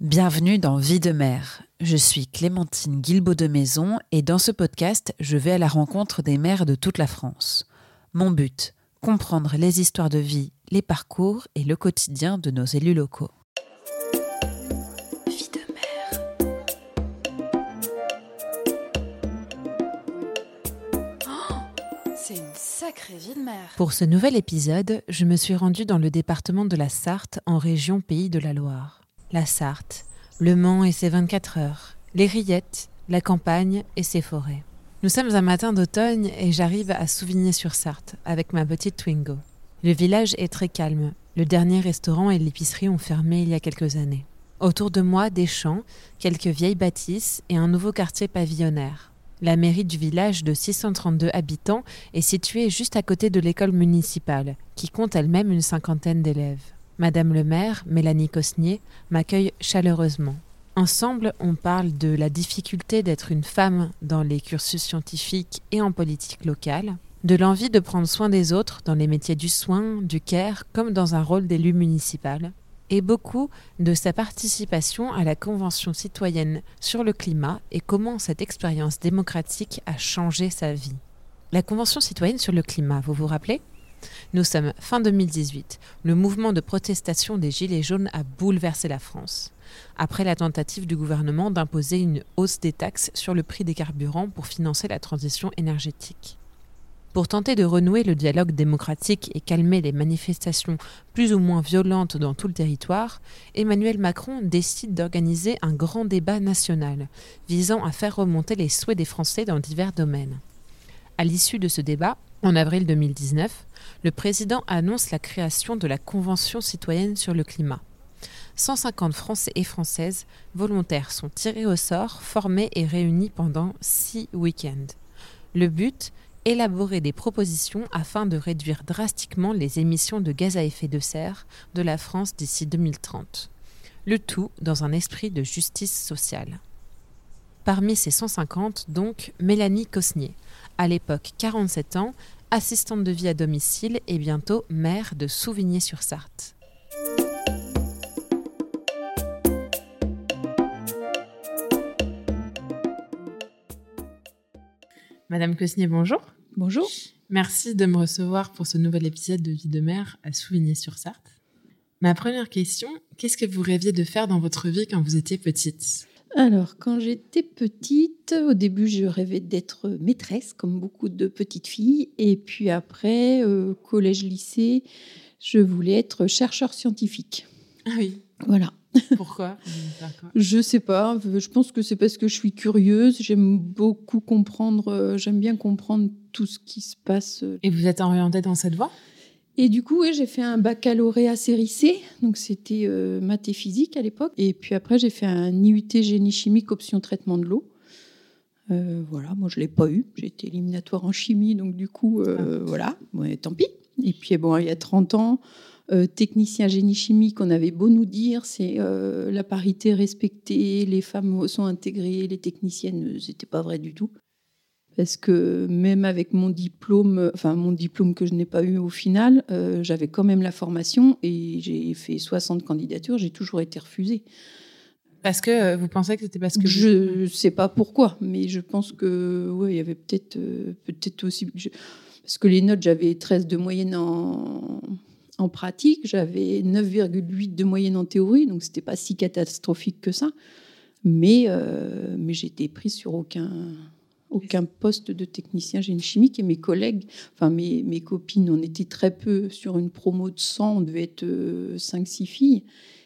Bienvenue dans Vie de mère. Je suis Clémentine Guilbeault de Maison et dans ce podcast, je vais à la rencontre des mères de toute la France. Mon but, comprendre les histoires de vie, les parcours et le quotidien de nos élus locaux. Vie de mère. Oh, c'est une sacrée vie de mère. Pour ce nouvel épisode, je me suis rendue dans le département de la Sarthe en région Pays de la Loire la Sarthe, le Mans et ses 24 heures, les rillettes, la campagne et ses forêts. Nous sommes un matin d'automne et j'arrive à Souvigné-sur-Sarthe avec ma petite Twingo. Le village est très calme. Le dernier restaurant et l'épicerie ont fermé il y a quelques années. Autour de moi, des champs, quelques vieilles bâtisses et un nouveau quartier pavillonnaire. La mairie du village de 632 habitants est située juste à côté de l'école municipale, qui compte elle-même une cinquantaine d'élèves. Madame le maire, Mélanie Cosnier, m'accueille chaleureusement. Ensemble, on parle de la difficulté d'être une femme dans les cursus scientifiques et en politique locale, de l'envie de prendre soin des autres dans les métiers du soin, du care, comme dans un rôle d'élu municipal, et beaucoup de sa participation à la Convention citoyenne sur le climat et comment cette expérience démocratique a changé sa vie. La Convention citoyenne sur le climat, vous vous rappelez? Nous sommes fin 2018. Le mouvement de protestation des Gilets jaunes a bouleversé la France. Après la tentative du gouvernement d'imposer une hausse des taxes sur le prix des carburants pour financer la transition énergétique. Pour tenter de renouer le dialogue démocratique et calmer les manifestations plus ou moins violentes dans tout le territoire, Emmanuel Macron décide d'organiser un grand débat national visant à faire remonter les souhaits des Français dans divers domaines. À l'issue de ce débat, en avril 2019, le président annonce la création de la Convention citoyenne sur le climat. 150 Français et Françaises volontaires sont tirés au sort, formés et réunis pendant six week-ends. Le but élaborer des propositions afin de réduire drastiquement les émissions de gaz à effet de serre de la France d'ici 2030. Le tout dans un esprit de justice sociale. Parmi ces 150, donc, Mélanie Cosnier, à l'époque 47 ans, assistante de vie à domicile et bientôt mère de Souvigné-sur-Sarthe. Madame Cosnier, bonjour. Bonjour. Merci de me recevoir pour ce nouvel épisode de Vie de mère à Souvigné-sur-Sarthe. Ma première question, qu'est-ce que vous rêviez de faire dans votre vie quand vous étiez petite? Alors, quand j'étais petite, au début, je rêvais d'être maîtresse, comme beaucoup de petites filles. Et puis après, euh, collège-lycée, je voulais être chercheur scientifique. Ah oui. Voilà. Pourquoi? Je sais pas. Je pense que c'est parce que je suis curieuse. J'aime beaucoup comprendre. Euh, j'aime bien comprendre tout ce qui se passe. Et vous êtes orientée dans cette voie? Et du coup, j'ai fait un baccalauréat série C, donc c'était euh, maths et physique à l'époque. Et puis après, j'ai fait un IUT génie chimique option traitement de l'eau. Euh, voilà, moi je l'ai pas eu, j'ai été éliminatoire en chimie, donc du coup, euh, ah. voilà, tant pis. Et puis bon, il y a 30 ans, technicien génie chimique, on avait beau nous dire, c'est la parité respectée, les femmes sont intégrées, les techniciennes, c'était pas vrai du tout parce que même avec mon diplôme, enfin mon diplôme que je n'ai pas eu au final, euh, j'avais quand même la formation et j'ai fait 60 candidatures, j'ai toujours été refusée. Parce que euh, vous pensez que c'était parce que je ne sais pas pourquoi, mais je pense que ouais, il y avait peut-être euh, peut-être aussi parce que les notes j'avais 13 de moyenne en, en pratique, j'avais 9,8 de moyenne en théorie, donc c'était pas si catastrophique que ça, mais mais j'étais prise sur aucun aucun poste de technicien génie chimique et mes collègues, enfin mes, mes, copines, on était très peu sur une promo de 100, on devait être 5-6 euh, filles.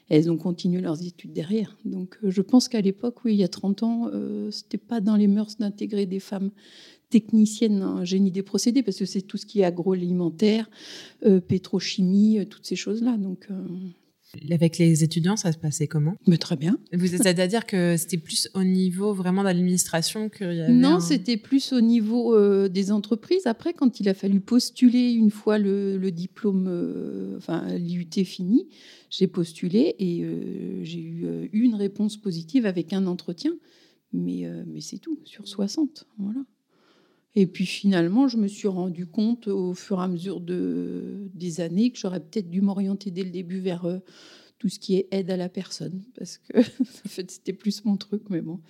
Elles ont continué leurs études derrière. Donc euh, je pense qu'à l'époque, oui, il y a 30 ans, euh, c'était pas dans les mœurs d'intégrer des femmes techniciennes en génie des procédés, parce que c'est tout ce qui est agroalimentaire, pétrochimie, toutes ces choses-là. Donc avec les étudiants, ça se passait comment? Mais Très bien. C'est-à-dire que c'était plus au niveau vraiment d'administration qu'il y avait Non, c'était plus au niveau euh, des entreprises. Après, quand il a fallu postuler une fois le, diplôme, euh, enfin l'IUT fini, j'ai postulé et euh, j'ai eu une réponse positive avec un entretien. Mais, mais c'est tout, sur 60. Voilà. Et puis finalement, je me suis rendu compte au fur et à mesure de, des années que j'aurais peut-être dû m'orienter dès le début vers euh, tout ce qui est aide à la personne, parce que en fait, c'était plus mon truc, mais bon.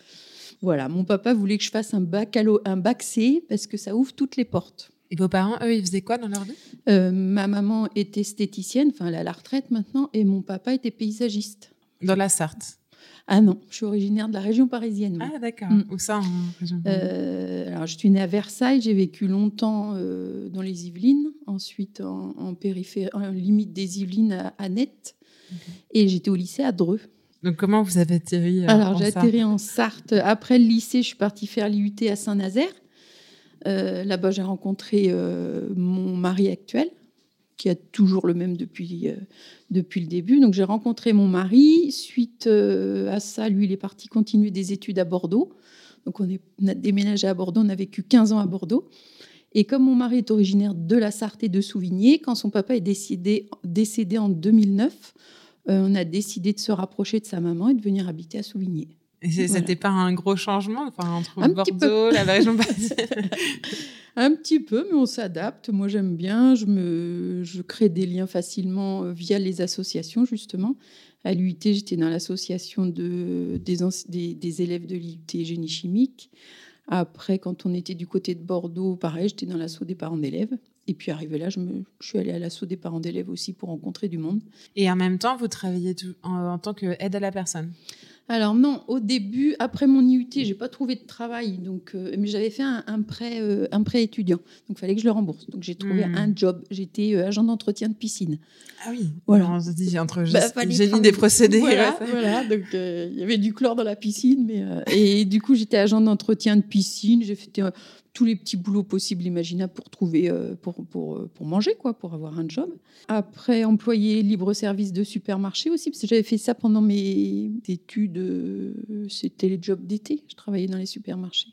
Voilà, mon papa voulait que je fasse un bac, un bac C parce que ça ouvre toutes les portes. Et vos parents, eux, ils faisaient quoi dans leur vie? Euh, Ma maman était esthéticienne, enfin elle est à la retraite maintenant, et mon papa était paysagiste. Dans la Sarthe ah non, je suis originaire de la région parisienne. Ah d'accord. Mm. Où ça en région euh, Alors je suis née à Versailles, j'ai vécu longtemps euh, dans les Yvelines, ensuite en, périphérie, en limite des Yvelines à, à et j'étais au lycée à Dreux. Donc comment vous avez atterri euh, Alors j'ai atterri en Sarthe. Après le lycée, je suis partie faire l'IUT à Saint-Nazaire. Là-bas, j'ai rencontré mon mari actuel qui a toujours le même depuis, euh, depuis le début. Donc j'ai rencontré mon mari. Suite euh, à ça, lui, il est parti continuer des études à Bordeaux. Donc on, est, a déménagé à Bordeaux, on a vécu 15 ans à Bordeaux. Et comme mon mari est originaire de la Sarthe et de Souvigné, quand son papa est décédé, décédé en 2009, euh, on a décidé de se rapprocher de sa maman et de venir habiter à Souvigné. Et c'était pas un gros changement enfin, entre Bordeaux, la région Un petit peu, mais on s'adapte. Moi, j'aime bien. Je, me, je crée des liens facilement euh, via les associations, justement. À l'UIT, j'étais dans l'association de, des, des, élèves de l'UIT génie chimique. Après, quand on était du côté de Bordeaux, pareil, j'étais dans l'assaut des parents d'élèves. Et puis arrivé là, je, me, je suis allée à l'assaut des parents d'élèves aussi pour rencontrer du monde. Et en même temps, vous travaillez en, en tant qu'aide à la personne alors non, au début, après mon IUT, j'ai pas trouvé de travail, donc euh, mais j'avais fait un, prêt, euh, un prêt étudiant, donc il fallait que je le rembourse. Donc j'ai trouvé hmm. un job. J'étais euh, agent d'entretien de piscine. Ah oui. Voilà. On se dit entre bah, génie des procédés. Voilà, voilà donc il y avait du chlore dans la piscine, mais et du coup j'étais agent d'entretien de piscine. J'ai fait tous les petits boulots possibles, imaginables pour trouver, euh, pour, pour, euh, pour, manger, quoi, pour avoir un job. Après, employé libre-service de supermarché aussi, parce que j'avais fait ça pendant mes études. Euh, c'était les jobs d'été. Je travaillais dans les supermarchés.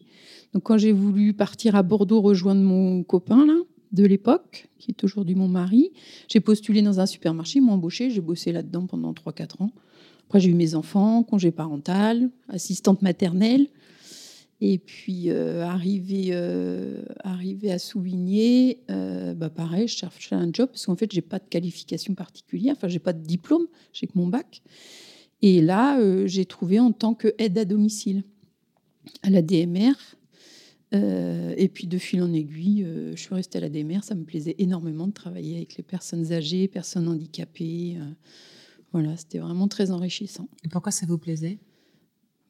Donc, quand j'ai voulu partir à Bordeaux rejoindre mon copain, là, de l'époque, qui est aujourd'hui mon mari, j'ai postulé dans un supermarché, ils m'ont embauché, j'ai bossé là-dedans pendant 3-4 ans. Après, j'ai eu mes enfants, congé parental, assistante maternelle. Et puis, euh, arrivé, euh, à Souvigné, euh, bah pareil, je cherchais un job parce qu'en fait, j'ai pas de qualification particulière, enfin, j'ai pas de diplôme, j'ai que mon bac. Et là, j'ai trouvé en tant qu'aide à domicile à la DMR. et puis, de fil en aiguille, je suis restée à la DMR. Ça me plaisait énormément de travailler avec les personnes âgées, personnes handicapées. voilà, c'était vraiment très enrichissant. Et pourquoi ça vous plaisait?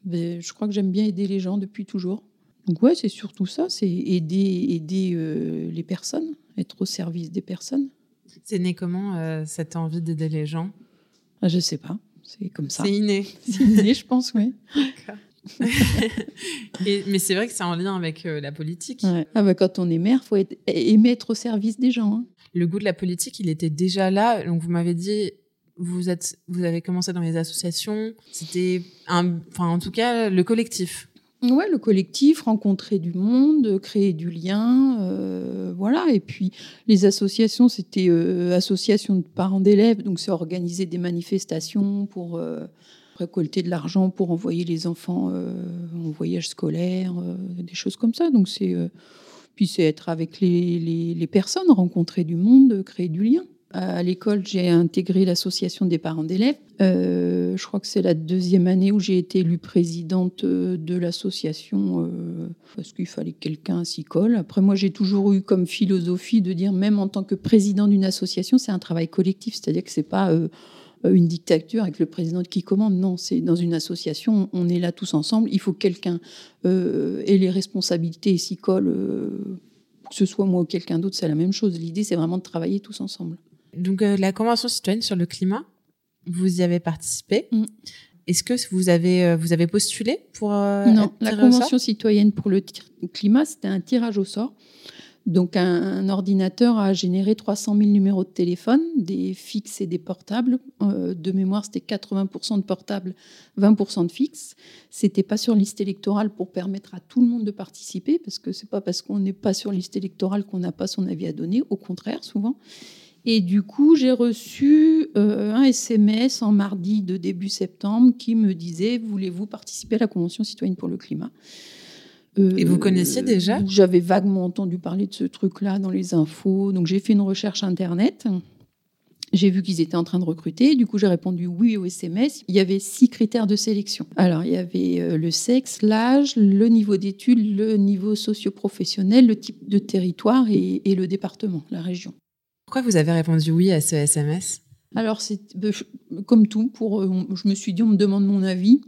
Ben, je crois que j'aime bien aider les gens depuis toujours. Donc ouais, c'est surtout ça, c'est aider, aider euh, les personnes, être au service des personnes. C'est né comment euh, cette envie d'aider les gens? Ah, Je sais pas, c'est comme ça. C'est inné. C'est inné, je pense, oui. mais c'est vrai que c'est en lien avec euh, la politique. Ah bah, quand on est maire, faut être, aimer être au service des gens. Hein. Le goût de la politique, il était déjà là. Donc vous m'avez dit, vous êtes, vous avez commencé dans les associations. C'était enfin en tout cas le collectif. Ouais, le collectif, rencontrer du monde, créer du lien, euh, voilà. Et puis les associations, c'était euh, association de parents d'élèves, donc c'est organiser des manifestations pour euh, récolter de l'argent pour envoyer les enfants en voyage scolaire, des choses comme ça. Donc c'est puis c'est être avec les, les personnes, rencontrer du monde, créer du lien. À l'école, j'ai intégré l'association des parents d'élèves. Euh, je crois que c'est la deuxième année où j'ai été élue présidente euh, de l'association euh, parce qu'il fallait que quelqu'un s'y colle. Après, moi, j'ai toujours eu comme philosophie de dire, même en tant que président d'une association, c'est un travail collectif, c'est-à-dire que c'est pas une dictature avec le président qui commande. Non, c'est dans une association, on est là tous ensemble. Il faut que quelqu'un ait les responsabilités et s'y colle. que ce soit moi ou quelqu'un d'autre, c'est la même chose. L'idée, c'est vraiment de travailler tous ensemble. Donc, euh, la Convention citoyenne sur le climat, vous y avez participé. Mm. Est-ce que vous avez, euh, vous avez postulé pour. Euh, non, la Convention citoyenne pour le climat, c'était un tirage au sort. Donc, un, ordinateur a généré 300 000 numéros de téléphone, des fixes et des portables. de mémoire, c'était 80% de portables, 20% de fixes. C'était pas sur liste électorale pour permettre à tout le monde de participer, parce que c'est pas parce qu'on n'est pas sur liste électorale qu'on n'a pas son avis à donner. Au contraire, souvent. Et du coup, j'ai reçu euh, un SMS en mardi de début septembre qui me disait Voulez-vous participer à la Convention citoyenne pour le climat? Et vous connaissiez déjà? J'avais vaguement entendu parler de ce truc-là dans les infos. Donc j'ai fait une recherche Internet. J'ai vu qu'ils étaient en train de recruter. Du coup, j'ai répondu oui au SMS. Il y avait six critères de sélection. Alors, il y avait euh, le sexe, l'âge, le niveau d'études, le niveau socio-professionnel, le type de territoire et, le département, la région. Pourquoi vous avez répondu oui à ce SMS Alors, c'est ben, comme tout. Pour, euh, je me suis dit, on me demande mon avis.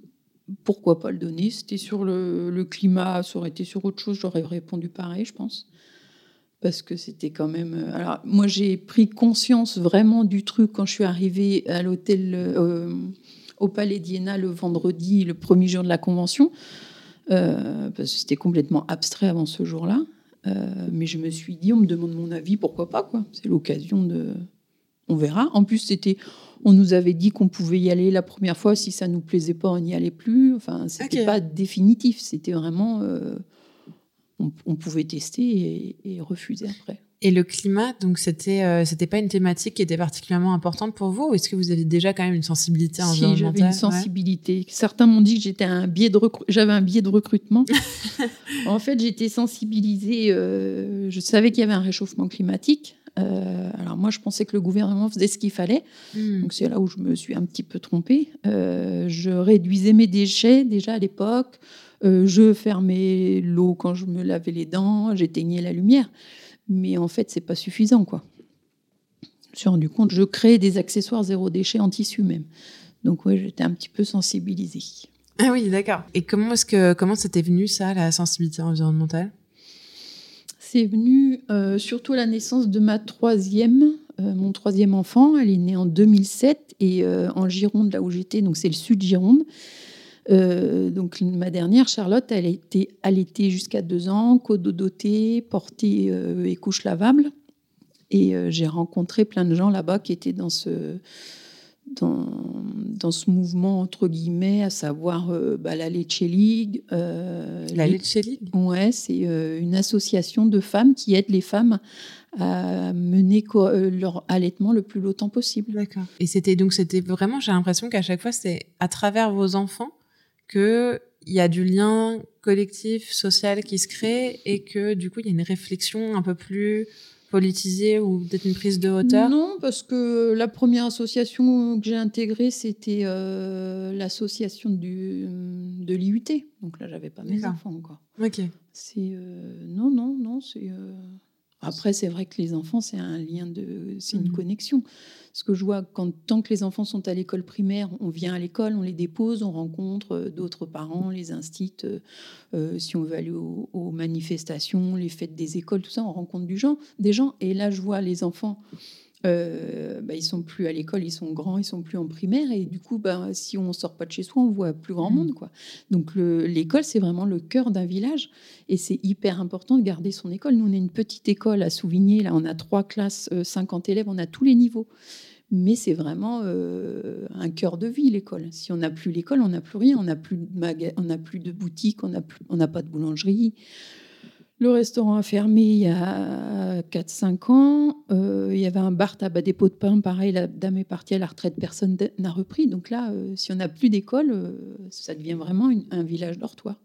Pourquoi pas le donner? C'était sur le, climat, ça aurait été sur autre chose, j'aurais répondu pareil, je pense parce que c'était quand même. Euh, alors, moi, j'ai pris conscience vraiment du truc quand je suis arrivée à l'hôtel, euh, au Palais d'Iéna le vendredi, le premier jour de la convention, parce que c'était complètement abstrait avant ce jour-là. Mais je me suis dit, on me demande mon avis, pourquoi pas, quoi. C'est l'occasion de. On verra. En plus, c'était. On nous avait dit qu'on pouvait y aller la première fois. Si ça nous plaisait pas, on n'y allait plus. Enfin, c'était pas définitif. C'était vraiment on, pouvait tester et, refuser après. Et le climat, donc c'était euh, c'était pas une thématique qui était particulièrement importante pour vous ou est-ce que vous avez déjà quand même une sensibilité environnementale Si, j'avais une? Sensibilité. Certains m'ont dit que j'étais un biais de j'avais un biais de recrutement. en fait, j'étais sensibilisée. Euh, je savais qu'il y avait un réchauffement climatique. Euh, alors moi, je pensais que le gouvernement faisait ce qu'il fallait. Hmm. Donc c'est là où je me suis un petit peu trompée. je réduisais mes déchets déjà à l'époque. Je fermais l'eau quand je me lavais les dents, j'éteignais la lumière. Mais en fait, c'est pas suffisant, quoi. Je me suis rendu compte, je crée des accessoires zéro déchet en tissu même. Donc ouais, j'étais un petit peu sensibilisée. Ah oui, d'accord. Et comment est-ce que comment c'était venu ça, la sensibilité environnementale? C'est venu euh, surtout à la naissance de ma troisième, euh, mon troisième enfant. Elle est née en 2007 et en Gironde, là où j'étais, donc c'est le sud Gironde. Euh, donc ma dernière, Charlotte, elle a été allaitée jusqu'à deux ans, cododotée, portée euh, et couche lavable. Et euh, j'ai rencontré plein de gens là-bas qui étaient dans ce, dans, dans, ce mouvement, entre guillemets, à savoir bah, la Leche League. la Leche League? Ouais, c'est une association de femmes qui aide les femmes à mener leur allaitement le plus longtemps possible. D'accord. Et c'était donc, c'était vraiment, j'ai l'impression qu'à chaque fois, c'est à travers vos enfants qu'il y a du lien collectif, social qui se crée et que du coup, il y a une réflexion un peu plus politisée ou peut-être une prise de hauteur? Non, parce que la première association que j'ai intégrée, c'était euh, l'association de l'IUT. Donc là, j'avais pas mes enfants encore. Ok. C'est euh, non, non, non, c'est. Euh, après, c'est vrai que les enfants, c'est un lien de, c'est une mmh. connexion. Ce que je vois, quand tant que les enfants sont à l'école primaire, on vient à l'école, on les dépose, on rencontre euh, d'autres parents, les instituts. Euh, euh, si on veut aller aux, manifestations, les fêtes des écoles, tout ça, on rencontre du gens, des gens. Et là, je vois les enfants euh, bah, ils sont plus à l'école, ils sont grands, ils sont plus en primaire, et du coup, bah, si on sort pas de chez soi, on voit plus grand mmh. monde, quoi. Donc l'école, c'est vraiment le cœur d'un village, et c'est hyper important de garder son école. Nous, on est une petite école à Souvigné, là, on a trois classes, 50 euh, élèves, on a tous les niveaux. Mais c'est vraiment euh, un cœur de vie, l'école. Si on n'a plus l'école, on n'a plus rien. On n'a plus, de on plus de boutique, on n'a on n'a pas de boulangerie. Le restaurant a fermé il y a 4-5 ans. Euh, il y avait un bar tabac des pots de pain. Pareil, la dame est partie à la retraite, personne n'a repris. Donc là, euh, si on n'a plus d'école, euh, ça devient vraiment un village dortoir.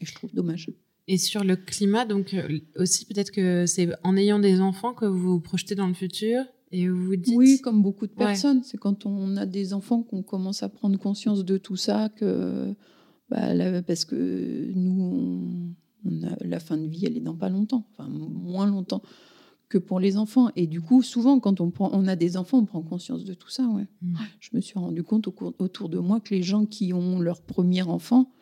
Et je trouve dommage. Et sur le climat, donc aussi peut-être que c'est en ayant des enfants que vous vous projetez dans le futur et vous vous dites... Oui, comme beaucoup de personnes. C'est quand on a des enfants qu'on commence à prendre conscience de tout ça, que, bah, parce que nous, on la fin de vie, elle est dans pas longtemps, enfin moins longtemps que pour les enfants. Et du coup, souvent, quand on, prend, on a des enfants, on prend conscience de tout ça. Ouais. Mmh. Je me suis rendu compte autour de moi que les gens qui ont leur premier enfant,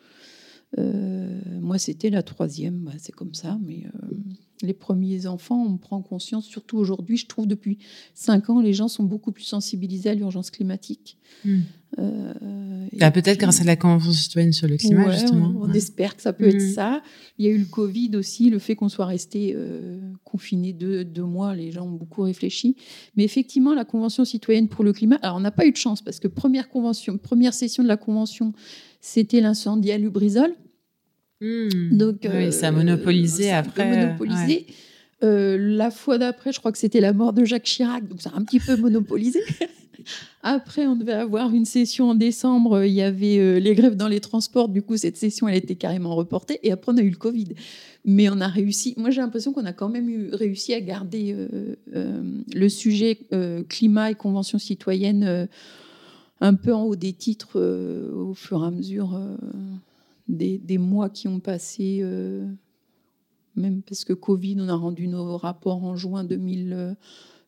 moi, c'était la troisième. Bah, c'est comme ça, mais euh, les premiers enfants, on prend conscience, surtout aujourd'hui, je trouve, depuis cinq ans, les gens sont beaucoup plus sensibilisés à l'urgence climatique. Euh, bah, peut-être grâce à la Convention citoyenne sur le climat, justement. On, espère que ça peut être hmm. ça. Il y a eu le Covid aussi, le fait qu'on soit resté euh, confiné deux, deux, mois, les gens ont beaucoup réfléchi. Mais effectivement, la Convention citoyenne pour le climat, alors on n'a pas eu de chance parce que première, convention, première session de la Convention, c'était l'incendie à Lubrizol. Hmm. Donc, oui, ça a monopolisé après. Euh, la fois d'après, je crois que c'était la mort de Jacques Chirac, donc ça a un petit peu monopolisé. Après, on devait avoir une session en décembre. Il y avait euh, les grèves dans les transports. Du coup, cette session, elle était carrément reportée. Et après, on a eu le Covid. Mais on a réussi. Moi, j'ai l'impression qu'on a quand même eu, réussi à garder euh, euh, le sujet climat et convention citoyenne un peu en haut des titres au fur et à mesure des, des, mois qui ont passé. même parce que Covid, on a rendu nos rapports en juin 2000.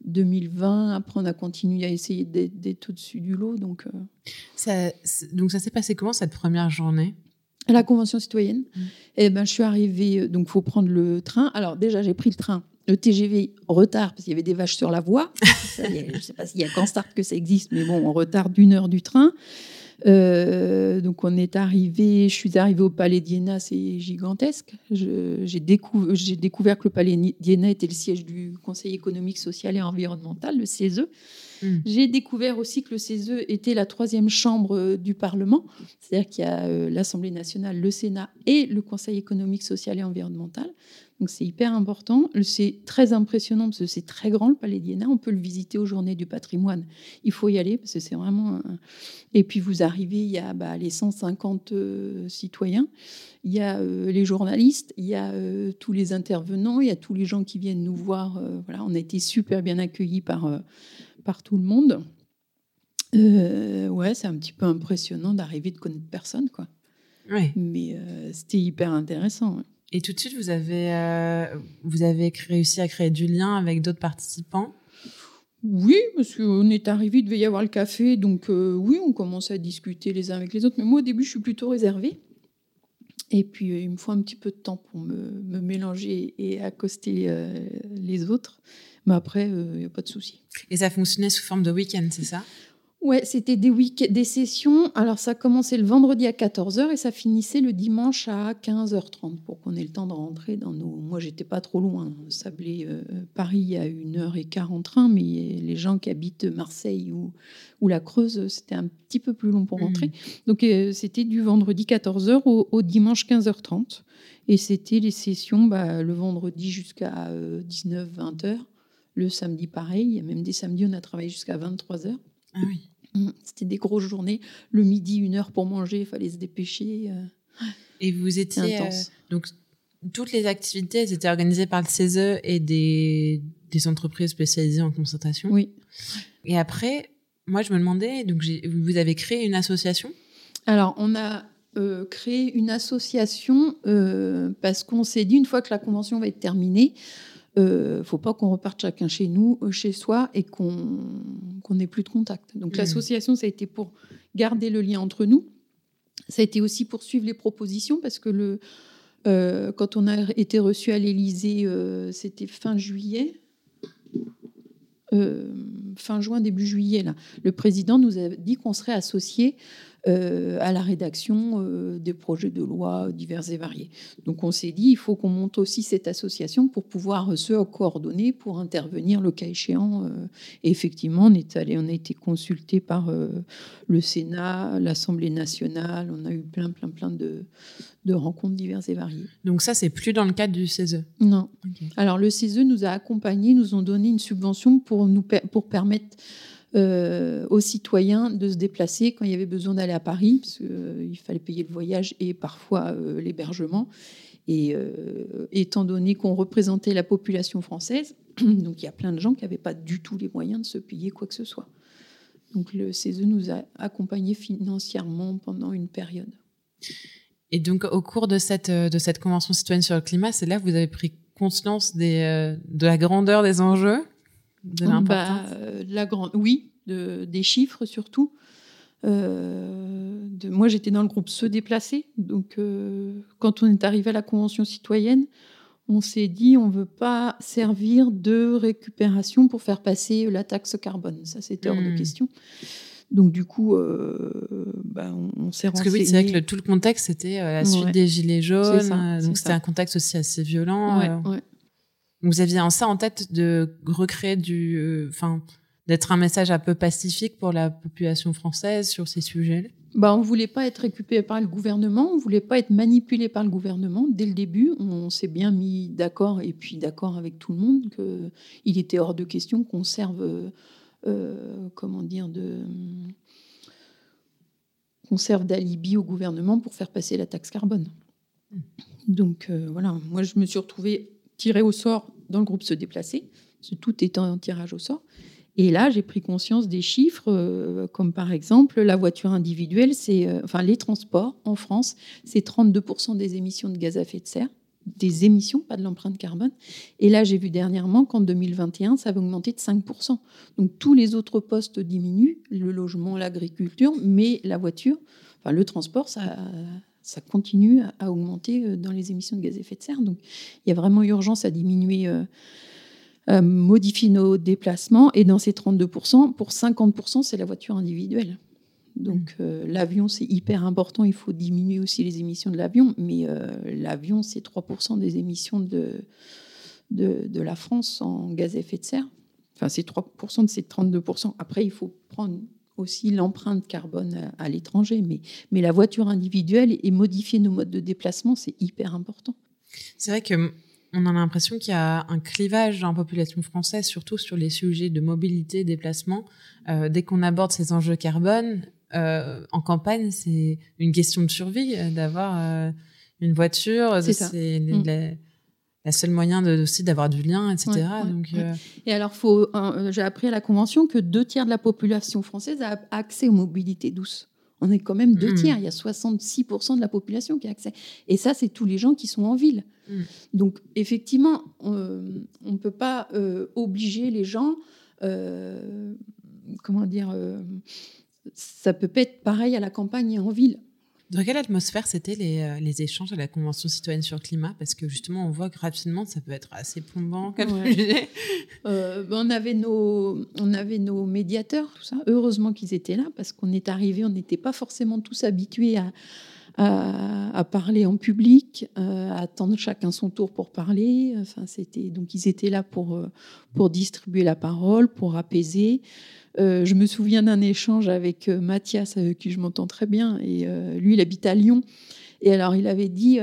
2020. Après, on a continué à essayer d'être au-dessus du lot. Donc, euh. ça, donc ça s'est passé comment cette première journée? À la Convention citoyenne. Mmh. Eh ben, je suis arrivée, euh, donc il faut prendre le train. Alors déjà, j'ai pris le train, le TGV retard, parce qu'il y avait des vaches sur la voie. je ne sais pas s'il y a qu'en start que ça existe, mais bon, on retard d'une heure du train. Euh, donc on est arrivé, je suis arrivée au Palais d'Iéna, c'est gigantesque. J'ai découvert que le Palais d'Iéna était le siège du Conseil économique, social et environnemental, le CESE. Hmm. J'ai découvert aussi que le CESE était la troisième chambre euh, du Parlement, c'est-à-dire qu'il y a euh, l'Assemblée nationale, le Sénat et le Conseil économique, social et environnemental. Donc c'est hyper important. C'est très impressionnant parce que c'est très grand le Palais d'Iéna. On peut le visiter aux Journées du patrimoine. Il faut y aller parce que c'est vraiment. Et puis vous arrivez, il y a bah, les 150 euh, citoyens, il y a euh, les journalistes, il y a euh, tous les intervenants, il y a tous les gens qui viennent nous voir. voilà, on a été super bien accueillis par, par tout le monde. ouais, c'est un petit peu impressionnant d'arriver de connaître personne, quoi. Ouais. Mais c'était hyper intéressant. Et tout de suite, vous avez, euh, vous avez réussi à créer du lien avec d'autres participants? Oui, parce qu'on est arrivé, il devait y avoir le café, donc euh, oui, on commence à discuter les uns avec les autres. Mais moi, au début, je suis plutôt réservée. Et puis, euh, il me faut un petit peu de temps pour me, me mélanger et accoster les autres. Mais après, il n'y a pas de souci. Et ça fonctionnait sous forme de week-end, c'est ça? Ouais, c'était des, des sessions. Alors, ça commençait le vendredi à 14h et ça finissait le dimanche à 15h30 pour qu'on ait le temps de rentrer dans nos. Moi, j'étais pas trop loin. Sablé, euh, Paris à 1h15 en train, mais les gens qui habitent Marseille ou, ou la Creuse, c'était un petit peu plus long pour rentrer. Mmh. Donc, euh, c'était du vendredi 14h au, dimanche 15h30. Et c'était les sessions bah, le vendredi jusqu'à 19-20h. Euh, le samedi, pareil. Il y a même des samedis, on a travaillé jusqu'à 23h. Ah oui. Mmh. C'était des grosses journées. Le midi, une heure pour manger, il fallait se dépêcher. Euh. Et vous étiez. Euh, donc, toutes les activités étaient organisées par le CESE et des, des entreprises spécialisées en concertation. Oui. Et après, moi, je me demandais, donc vous avez créé une association? Alors, on a euh, créé une association parce qu'on s'est dit, une fois que la convention va être terminée, ne euh, faut pas qu'on reparte chacun chez nous, euh, chez soi, et qu'on n'ait plus de contact. Donc mmh. l'association, ça a été pour garder le lien entre nous. Ça a été aussi pour suivre les propositions, parce que le, euh, quand on a été reçu à l'Élysée, c'était fin juillet. fin juin, début juillet, là. le président nous a dit qu'on serait associé à la rédaction euh, des projets de loi divers et variés. Donc on s'est dit, il faut qu'on monte aussi cette association pour pouvoir se coordonner, pour intervenir le cas échéant. Euh. Et effectivement, on est allé, on a été consulté par le Sénat, l'Assemblée nationale, on a eu plein, plein, plein de, de rencontres diverses et variées. Donc ça, c'est plus dans le cadre du CESE Non. Alors le CESE nous a accompagnés, nous ont donné une subvention pour, nous, pour permettre euh, aux citoyens de se déplacer quand il y avait besoin d'aller à Paris, parce qu'il euh, fallait payer le voyage et parfois euh, l'hébergement. Et étant donné qu'on représentait la population française, donc il y a plein de gens qui n'avaient pas du tout les moyens de se payer quoi que ce soit. Donc le CESE nous a accompagnés financièrement pendant une période. Et donc au cours de cette, convention citoyenne sur le climat, c'est là que vous avez pris conscience de la grandeur des enjeux? De bah, la grande, Oui, de, des chiffres surtout. Euh, de, moi, j'étais dans le groupe Se déplacer. Donc, euh, quand on est arrivé à la Convention citoyenne, on s'est dit on ne veut pas servir de récupération pour faire passer la taxe carbone. Ça, c'était hors de hmm. question. Donc, du coup, euh, bah, on, s'est renseigné. Parce que oui, c'est vrai que tout le contexte, c'était la suite des Gilets jaunes. donc, c'était un contexte aussi assez violent. Ouais, ouais. Vous aviez ça en tête de recréer du, euh, enfin, d'être un message un peu pacifique pour la population française sur ces sujets bah, on ne voulait pas être récupéré par le gouvernement, on ne voulait pas être manipulé par le gouvernement. Dès le début, on s'est bien mis d'accord, et puis d'accord avec tout le monde, qu'il était hors de question qu'on serve comment dire, de d'alibi au gouvernement pour faire passer la taxe carbone. Hmm. Donc voilà, moi je me suis retrouvée tirée au sort dans le groupe Se Déplacer, tout étant un tirage au sort. Et là, j'ai pris conscience des chiffres, euh, comme par exemple la voiture individuelle, euh, enfin les transports en France, c'est 32% des émissions de gaz à effet de serre, des émissions, pas de l'empreinte carbone. Et là, j'ai vu dernièrement qu'en 2021, ça va augmenter de 5%. Donc tous les autres postes diminuent, le logement, l'agriculture, mais la voiture, enfin le transport, ça, ça continue à augmenter euh, dans les émissions de gaz à effet de serre. Donc il y a vraiment urgence à diminuer euh, modifie nos déplacements. Et dans ces 32%, pour 50%, c'est la voiture individuelle. Donc mm. euh, l'avion, c'est hyper important. Il faut diminuer aussi les émissions de l'avion. Mais euh, l'avion, c'est 3% des émissions de, de, la France en gaz à effet de serre. Enfin, c'est 3% de ces 32%. Après, il faut prendre aussi l'empreinte carbone à, l'étranger. Mais, mais la voiture individuelle et modifier nos modes de déplacement, c'est hyper important. C'est vrai que on a l'impression qu'il y a un clivage dans la population française, surtout sur les sujets de mobilité, déplacement. Euh, dès qu'on aborde ces enjeux carbone, euh, en campagne, c'est une question de survie euh, d'avoir une voiture. C'est la, seule moyen de, aussi d'avoir du lien, etc. Donc, Et alors, j'ai appris à la Convention que deux tiers de la population française a accès aux mobilités douces. On est quand même deux mm. tiers. Il y a 66% de la population qui a accès. Et ça, c'est tous les gens qui sont en ville. Mm. Donc, effectivement, on ne peut pas euh, obliger les gens. Euh, comment dire Ça peut pas être pareil à la campagne et en ville. Dans quelle atmosphère c'était les, euh, les, échanges à la Convention citoyenne sur le climat? Parce que justement, on voit que rapidement, ça peut être assez plombant comme sujet. Ben, on, avait nos, on avait nos médiateurs, tout ça. Heureusement qu'ils étaient là, parce qu'on est arrivé, on n'était pas forcément tous habitués à, à, parler en public, euh, à attendre chacun son tour pour parler. Enfin, c'était donc ils étaient là pour euh, pour distribuer la parole, pour apaiser. Euh, je me souviens d'un échange avec Mathias, avec qui je m'entends très bien, et lui, il habite à Lyon. Et alors, il avait dit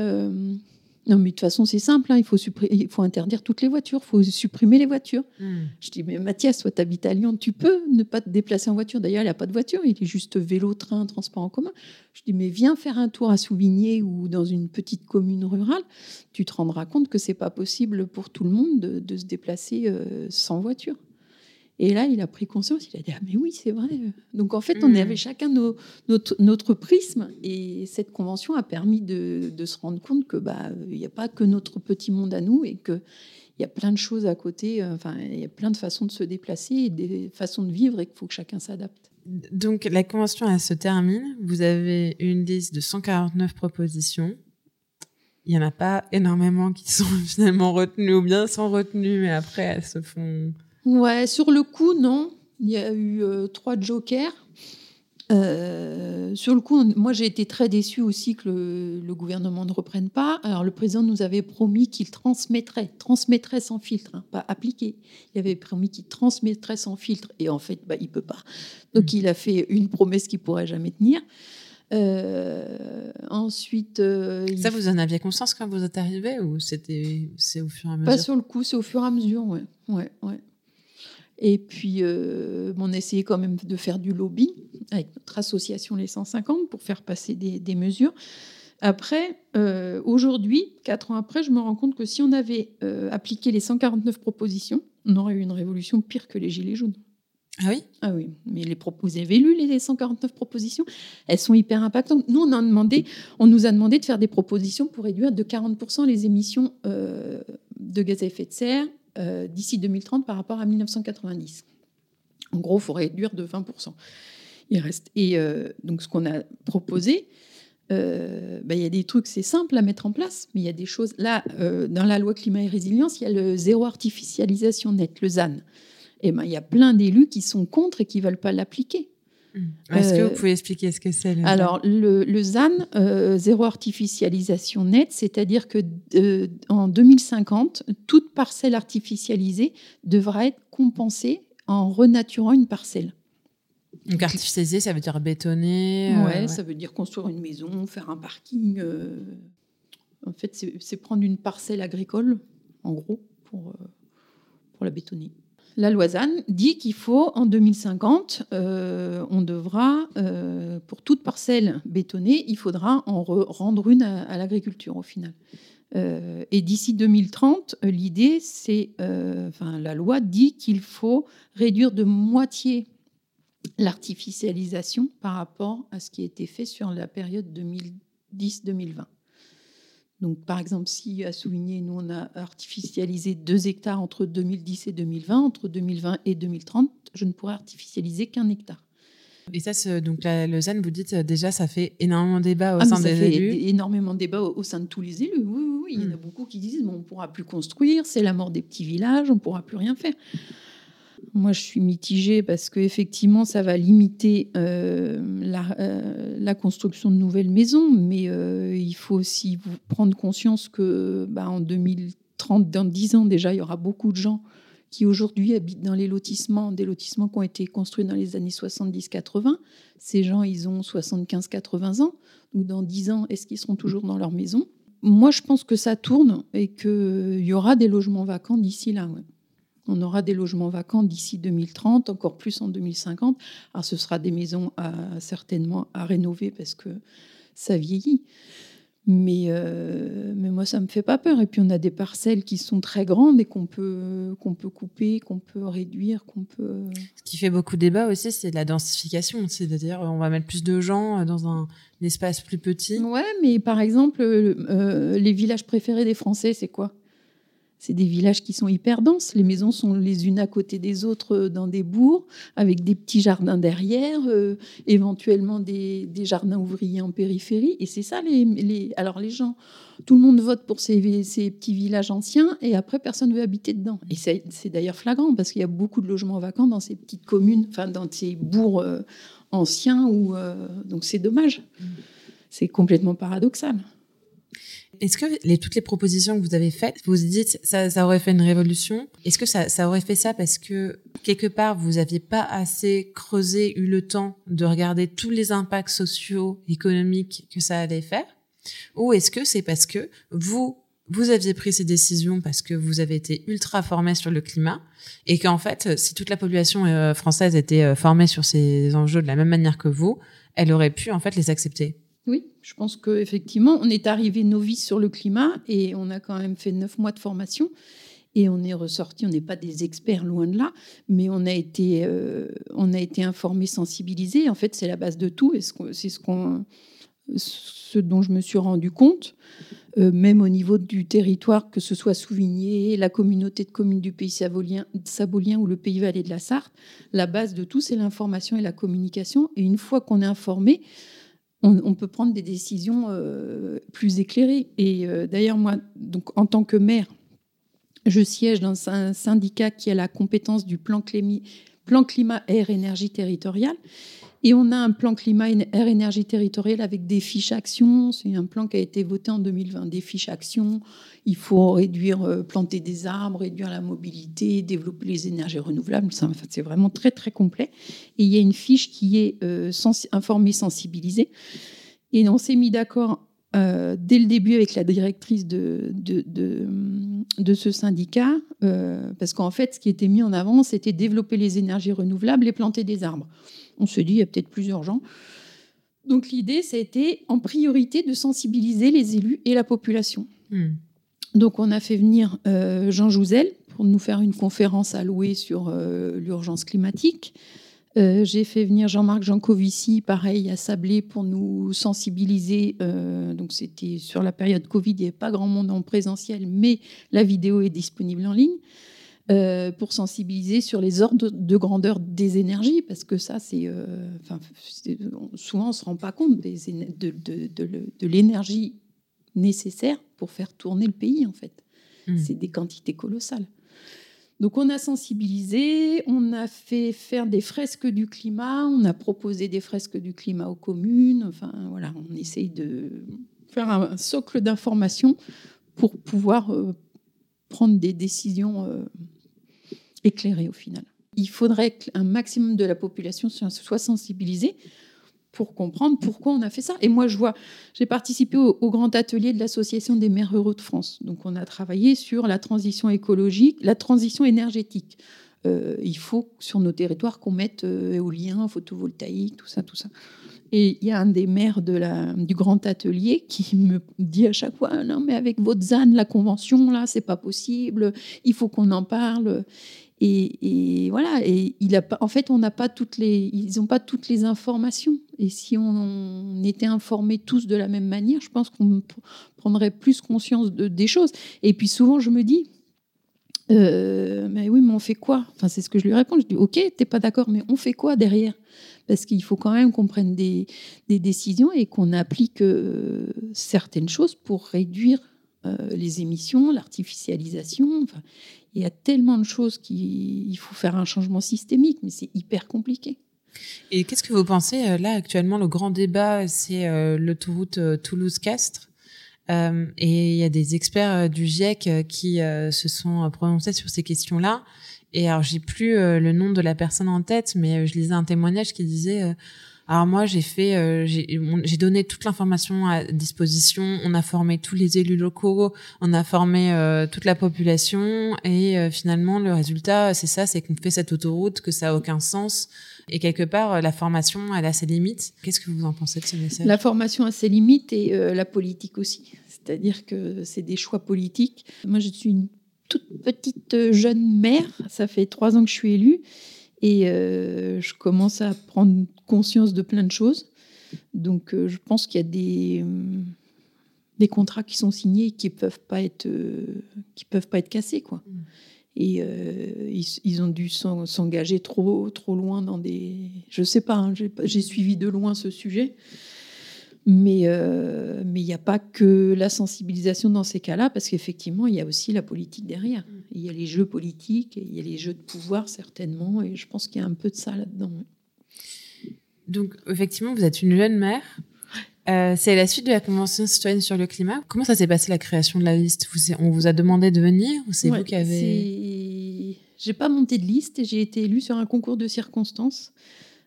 non, mais de toute façon, c'est simple. Hein, il, faut il faut interdire toutes les voitures. Il faut supprimer les voitures. Hmm. Je dis, mais Mathias, toi, tu habites à Lyon, tu peux ne pas te déplacer en voiture. D'ailleurs, il n'y a pas de voiture. Il est juste vélo, train, transport en commun. Je dis, mais viens faire un tour à Souvigné ou dans une petite commune rurale. Tu te rendras compte que c'est pas possible pour tout le monde de, se déplacer euh, sans voiture. Et là, il a pris conscience, il a dit Ah, mais oui, c'est vrai. Donc en fait, on hmm. avait chacun notre, prisme. Et cette convention a permis de, se rendre compte que bah, il n'y a pas que notre petit monde à nous et qu'il y a plein de choses à côté. Euh, enfin, il y a plein de façons de se déplacer et des façons de vivre et qu'il faut que chacun s'adapte. Donc la convention, elle se termine. Vous avez une liste de 149 propositions. Il n'y en a pas énormément qui sont finalement retenues ou bien sont retenues, mais après, elles se font Ouais, sur le coup, non. Il y a eu euh, trois jokers. Euh, sur le coup, moi j'ai été très déçue aussi que le, gouvernement ne reprenne pas. Alors le président nous avait promis qu'il transmettrait, transmettrait sans filtre, hein, pas appliqué. Il avait promis qu'il transmettrait sans filtre, et en fait, bah, il peut pas. Donc il a fait une promesse qu'il pourrait jamais tenir. Euh, ensuite, ça vous en aviez conscience quand vous êtes arrivé ou c'était c'est au fur et à mesure? Pas sur le coup, c'est au fur et à mesure, ouais, ouais, ouais. Et puis, euh, on essayait quand même de faire du lobby avec notre association Les 150 pour faire passer des, mesures. Après, euh, aujourd'hui, quatre ans après, je me rends compte que si on avait euh, appliqué les 149 propositions, on aurait eu une révolution pire que les Gilets jaunes. Ah oui? Ah oui, mais les vous avez lu les 149 propositions? Elles sont hyper impactantes. Nous, on, a demandé, on nous a demandé de faire des propositions pour réduire de 40% les émissions de gaz à effet de serre, euh, d'ici 2030 par rapport à 1990. En gros, il faut réduire de 20%. Il reste. Et euh, donc, ce qu'on a proposé, euh, ben, il y a des trucs, c'est simple à mettre en place, mais il y a des choses. Là, dans la loi climat et résilience, il y a le zéro artificialisation net, le ZAN. Et ben, il y a plein d'élus qui sont contre et qui ne veulent pas l'appliquer. Mmh. Est-ce que vous pouvez expliquer ce que c'est le Alors, le, ZAN, euh, zéro artificialisation nette, c'est-à-dire que euh, en 2050, toute parcelle artificialisée devra être compensée en renaturant une parcelle. Donc artificialiser, ça veut dire bétonner euh, ouais, ça veut dire construire une maison, faire un parking. En fait, c'est prendre une parcelle agricole, en gros, pour, pour la bétonner. La loi ZAN dit qu'il faut, en 2050, euh, on devra, euh, pour toute parcelle bétonnée, il faudra en rendre une à, l'agriculture au final. Euh, et d'ici 2030, l'idée, c'est, enfin, la loi dit qu'il faut réduire de moitié l'artificialisation par rapport à ce qui a été fait sur la période 2010-2020. Donc, par exemple, si à Souvigné, nous, on a artificialisé 2 hectares entre 2010 et 2020, entre 2020 et 2030, je ne pourrais artificialiser qu'un hectare. Et ça, donc la Lausanne, vous dites déjà, ça fait énormément de débats au ah, sein des ça fait énormément de débats au, sein de tous les élus. Oui, oui, oui. il y en a hmm. beaucoup qui disent bon, on ne pourra plus construire, c'est la mort des petits villages, on ne pourra plus rien faire. Moi, je suis mitigée parce qu'effectivement, ça va limiter euh, euh, la, construction de nouvelles maisons, mais euh, il faut aussi prendre conscience que bah, en 2030, dans 10 ans déjà, il y aura beaucoup de gens qui aujourd'hui habitent dans les lotissements, des lotissements qui ont été construits dans les années 70-80. Ces gens, ils ont 75-80 ans. Ou dans 10 ans, est-ce qu'ils seront toujours dans leur maison? Moi, je pense que ça tourne et qu'il y aura des logements vacants d'ici là. On aura des logements vacants d'ici 2030, encore plus en 2050. Alors ce sera des maisons certainement à rénover parce que ça vieillit. Mais, euh, mais moi, ça ne me fait pas peur. Et puis, on a des parcelles qui sont très grandes et qu'on peut, qu'on peut couper, qu'on peut réduire, qu'on peut... Ce qui fait beaucoup de débat aussi, c'est la densification. C'est-à-dire, on va mettre plus de gens dans un, espace plus petit. Ouais, mais par exemple, euh, les villages préférés des Français, c'est quoi? C'est des villages qui sont hyper denses. Les maisons sont les unes à côté des autres euh, dans des bourgs, avec des petits jardins derrière, euh, éventuellement des, jardins ouvriers en périphérie. Et c'est ça, les, alors les gens, tout le monde vote pour ces, petits villages anciens, et après, personne ne veut habiter dedans. Et c'est d'ailleurs flagrant, parce qu'il y a beaucoup de logements vacants dans ces petites communes, enfin dans ces bourgs euh, anciens, où, donc c'est dommage. Mmh. C'est complètement paradoxal. Est-ce que les, toutes les propositions que vous avez faites, vous dites ça, ça aurait fait une révolution? Est-ce que ça, ça aurait fait ça parce que quelque part vous n'aviez pas assez creusé, eu le temps de regarder tous les impacts sociaux, économiques que ça allait faire? Ou est-ce que c'est parce que vous vous aviez pris ces décisions parce que vous avez été ultra formé sur le climat et qu'en fait, si toute la population euh, française était euh, formée sur ces enjeux de la même manière que vous, elle aurait pu en fait les accepter? Oui, je pense qu'effectivement, on est arrivé novice sur le climat et on a quand même fait neuf mois de formation. Et on est ressorti, on n'est pas des experts loin de là, mais on a été, euh, on a été informés, sensibilisés. En fait, c'est la base de tout et c'est ce, dont je me suis rendu compte, euh, même au niveau du territoire, que ce soit Souvigné, la communauté de communes du pays sabolien, sabolien ou le pays Vallée de la Sarthe. La base de tout, c'est l'information et la communication. Et une fois qu'on est informé, on, peut prendre des décisions euh, plus éclairées. Et euh, d'ailleurs, moi, en tant que maire, je siège dans un syndicat qui a la compétence du plan, plan climat, air, énergie territoriale. Et on a un plan climat, air, énergie territoriale avec des fiches actions. C'est un plan qui a été voté en 2020. Des fiches actions. Il faut réduire, euh, planter des arbres, réduire la mobilité, développer les énergies renouvelables. C'est vraiment très, très complet. Et il y a une fiche qui est euh, informée, sensibilisée. Et on s'est mis d'accord euh, dès le début avec la directrice de, de, de, ce syndicat, parce qu'en fait, ce qui était mis en avant, c'était développer les énergies renouvelables et planter des arbres. On se dit, il y a peut-être plusieurs gens. Donc l'idée, ça a été en priorité de sensibiliser les élus et la population. Hmm. Donc on a fait venir euh, Jean Jouzel pour nous faire une conférence à louer sur euh, l'urgence climatique. Euh, j'ai fait venir Jean-Marc Jancovici, pareil, à Sablé pour nous sensibiliser. donc c'était sur la période Covid, il n'y avait pas grand monde en présentiel, mais la vidéo est disponible en ligne. Euh, pour sensibiliser sur les ordres de grandeur des énergies, parce que ça, c'est, euh, souvent on ne se rend pas compte des, de, de, de, l'énergie nécessaire pour faire tourner le pays, en fait. Hmm. C'est des quantités colossales. Donc on a sensibilisé, on a fait faire des fresques du climat, on a proposé des fresques du climat aux communes, enfin voilà, on essaye de faire un socle d'information pour pouvoir euh, prendre des décisions éclairé au final. Il faudrait qu'un maximum de la population soit sensibilisée pour comprendre pourquoi on a fait ça. Et moi, je vois, j'ai participé au, grand atelier de l'Association des maires ruraux de France. Donc, on a travaillé sur la transition écologique, la transition énergétique. il faut sur nos territoires qu'on mette éolien, photovoltaïque, tout ça, tout ça. Et il y a un des maires du grand atelier qui me dit à chaque fois Non, mais avec votre ZAN, la convention, là, c'est pas possible, il faut qu'on en parle. Et, voilà, et en fait, ils n'ont pas toutes les informations. Et si on, était informés tous de la même manière, je pense qu'on prendrait plus conscience de, des choses. Et puis souvent, je me dis, euh, mais oui, mais on fait quoi? Enfin, c'est ce que je lui réponds. Je dis, ok, t'es pas d'accord, mais on fait quoi derrière? Parce qu'il faut quand même qu'on prenne des, décisions et qu'on applique euh, certaines choses pour réduire les émissions, l'artificialisation. Il y a tellement de choses qu'il faut faire un changement systémique, mais c'est hyper compliqué. Et qu'est-ce que vous pensez euh, là actuellement Le grand débat, c'est euh, l'autoroute euh, Toulouse-Castres. et il y a des experts du GIEC qui se sont prononcés sur ces questions-là. Et alors, j'ai plus le nom de la personne en tête, mais je lisais un témoignage qui disait alors moi, j'ai fait, euh, j'ai donné toute l'information à disposition. On a formé tous les élus locaux, on a formé euh, toute la population, et euh, finalement, le résultat, c'est ça, c'est qu'on fait cette autoroute, que ça a aucun sens. Et quelque part, la formation, elle a ses limites. Qu'est-ce que vous en pensez de ce message? La formation a ses limites et la politique aussi. C'est-à-dire que c'est des choix politiques. Moi, je suis une toute petite jeune mère. Ça fait trois ans que je suis élue. Et je commence à prendre conscience de plein de choses. Donc, euh, je pense qu'il y a des, euh, des contrats qui sont signés et qui peuvent pas être, euh, qui peuvent pas être cassés, quoi. Mm. Et ils, ont dû s'engager trop, trop loin dans des. Je sais pas, hein, j'ai suivi de loin ce sujet. Mais mais il n'y a pas que la sensibilisation dans ces cas-là, parce qu'effectivement, il y a aussi la politique derrière. Mm. Il y a les jeux politiques, il y a les jeux de pouvoir, certainement, et je pense qu'il y a un peu de ça là-dedans. Donc, effectivement, vous êtes une jeune mère. Euh, c'est la suite de la Convention citoyenne sur le climat. Comment ça s'est passé la création de la liste? On vous a demandé de venir ou c'est vous qui avez... J'ai pas monté de liste j'ai été élue sur un concours de circonstances.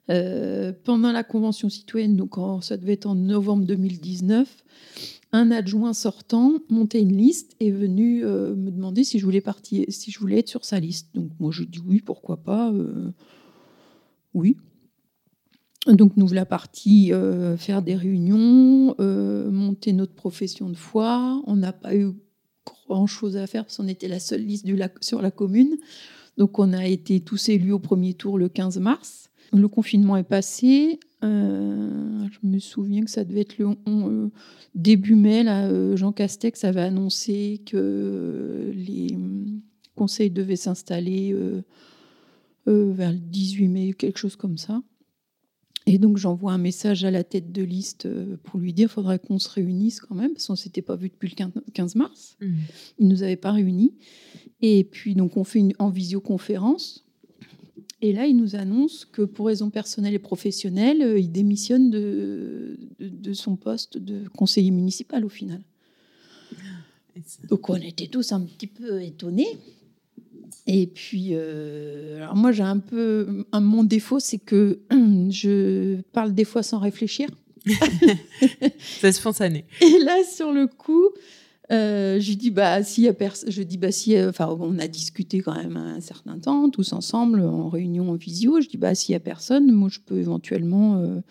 Euh, pendant la Convention citoyenne, donc ça devait être en novembre 2019, un adjoint sortant montait une liste et est venu euh, me demander si je voulais partir, si je voulais être sur sa liste. Donc moi je dis oui, pourquoi pas. oui, donc nous voilà partis euh, faire des réunions, euh, monter notre profession de foi. On n'a pas eu grand-chose à faire parce qu'on était la seule liste sur la commune. Donc on a été tous élus au premier tour le 15 mars. Le confinement est passé. Euh, je me souviens que ça devait être le début mai. Là, Jean Castex avait annoncé que les conseils devaient s'installer vers le 18 mai, quelque chose comme ça. Et donc j'envoie un message à la tête de liste euh, pour lui dire qu'il faudrait qu'on se réunisse quand même, parce qu'on ne s'était pas vu depuis le 15 mars. Mmh. Il ne nous avait pas réunis. Et puis donc on fait une, en visioconférence. Et là, il nous annonce que pour raisons personnelles et professionnelles, euh, il démissionne de, de, son poste de conseiller municipal au final. Donc on était tous un petit peu étonnés. Et puis, euh, alors moi, j'ai un peu. Un, mon défaut, c'est que je parle des fois sans réfléchir. c'est spontané. Et là, sur le coup, euh, je dis bah si y a je dis bah si enfin on a discuté quand même un certain temps tous ensemble en réunion en visio je dis bah s'il y a personne moi je peux éventuellement euh,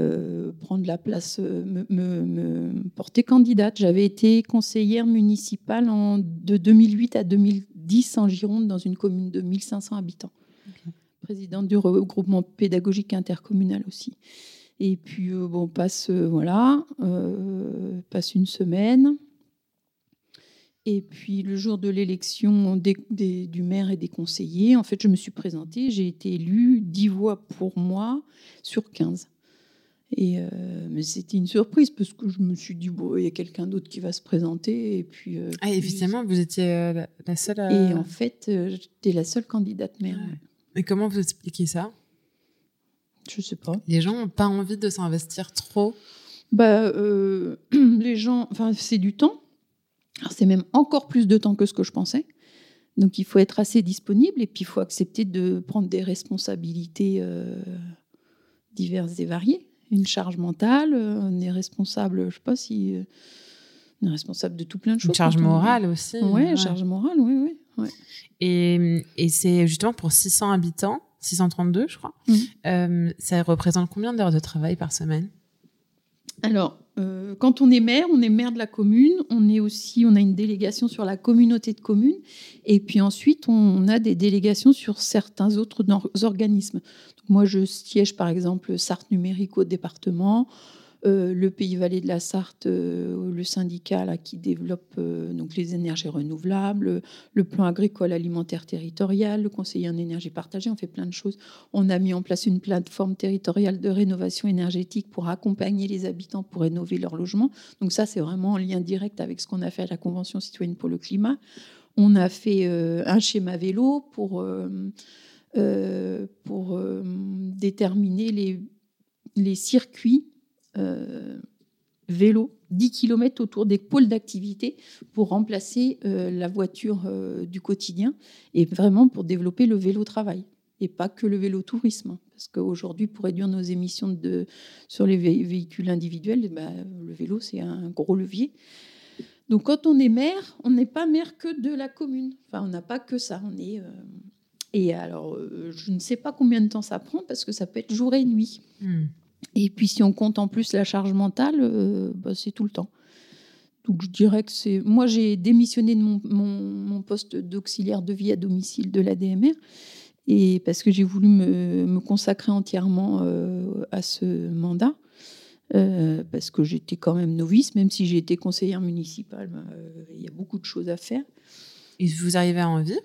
euh, prendre la place, me, porter candidate. J'avais été conseillère municipale en, de 2008 à 2010 en Gironde, dans une commune de 1500 habitants. Présidente du regroupement pédagogique intercommunal aussi. Et puis, euh, bon, passe, voilà, passe une semaine. Et puis, le jour de l'élection du maire et des conseillers, en fait, je me suis présentée. J'ai été élue 10 voix pour moi sur 15. Et euh, mais c'était une surprise parce que je me suis dit bon, il y a quelqu'un d'autre qui va se présenter et puis. Euh, ah, évidemment, vous étiez euh, la, seule. Et en fait, j'étais la seule candidate maire. Et comment vous expliquez ça? Je sais pas. Les gens n'ont pas envie de s'investir trop. Bah, les gens, enfin, c'est du temps. c'est même encore plus de temps que ce que je pensais. Donc, il faut être assez disponible et puis il faut accepter de prendre des responsabilités diverses et variées une charge mentale, euh, on est responsable, je sais pas si. Euh, on est responsable de tout plein de choses. Une charge morale aussi. Ouais, charge morale, oui, oui. Et, et c'est justement pour 600 habitants, 632 je crois. Mmh. Euh, ça représente combien d'heures de travail par semaine? Alors, euh, quand on est maire, on est maire de la commune, on est aussi, on a une délégation sur la communauté de communes, et puis ensuite on a des délégations sur certains autres organismes. moi, je siège par exemple Sarthe numérique au département. Euh, le Pays Valais de la Sarthe, euh, le syndicat qui développe euh, donc les énergies renouvelables, le plan agricole alimentaire territorial, le conseiller en énergie partagée, on fait plein de choses. On a mis en place une plateforme territoriale de rénovation énergétique pour accompagner les habitants pour rénover leur logement. Donc ça, c'est vraiment en lien direct avec ce qu'on a fait à la Convention citoyenne pour le climat. On a fait un schéma vélo pour, pour déterminer les, les circuits vélo 10 km autour des pôles d'activité pour remplacer euh, la voiture euh, du quotidien et vraiment pour développer le vélo-travail et pas que le vélo-tourisme. Parce qu'aujourd'hui, pour réduire nos émissions de, sur les véhicules individuels, eh ben, le vélo, c'est un gros levier. Donc quand on est maire, on n'est pas maire que de la commune. Enfin, on n'a pas que ça. On est, Et alors, je ne sais pas combien de temps ça prend parce que ça peut être jour et nuit. Hmm. Et puis si on compte en plus la charge mentale, euh, bah, c'est tout le temps. Donc je dirais que c'est... Moi j'ai démissionné de mon, poste d'auxiliaire de vie à domicile de l'ADMR et parce que j'ai voulu me, consacrer entièrement euh, à ce mandat. Euh, parce que j'étais quand même novice, même si j'ai été conseillère municipale, il y a beaucoup de choses à faire. Et vous arrivez à en vivre?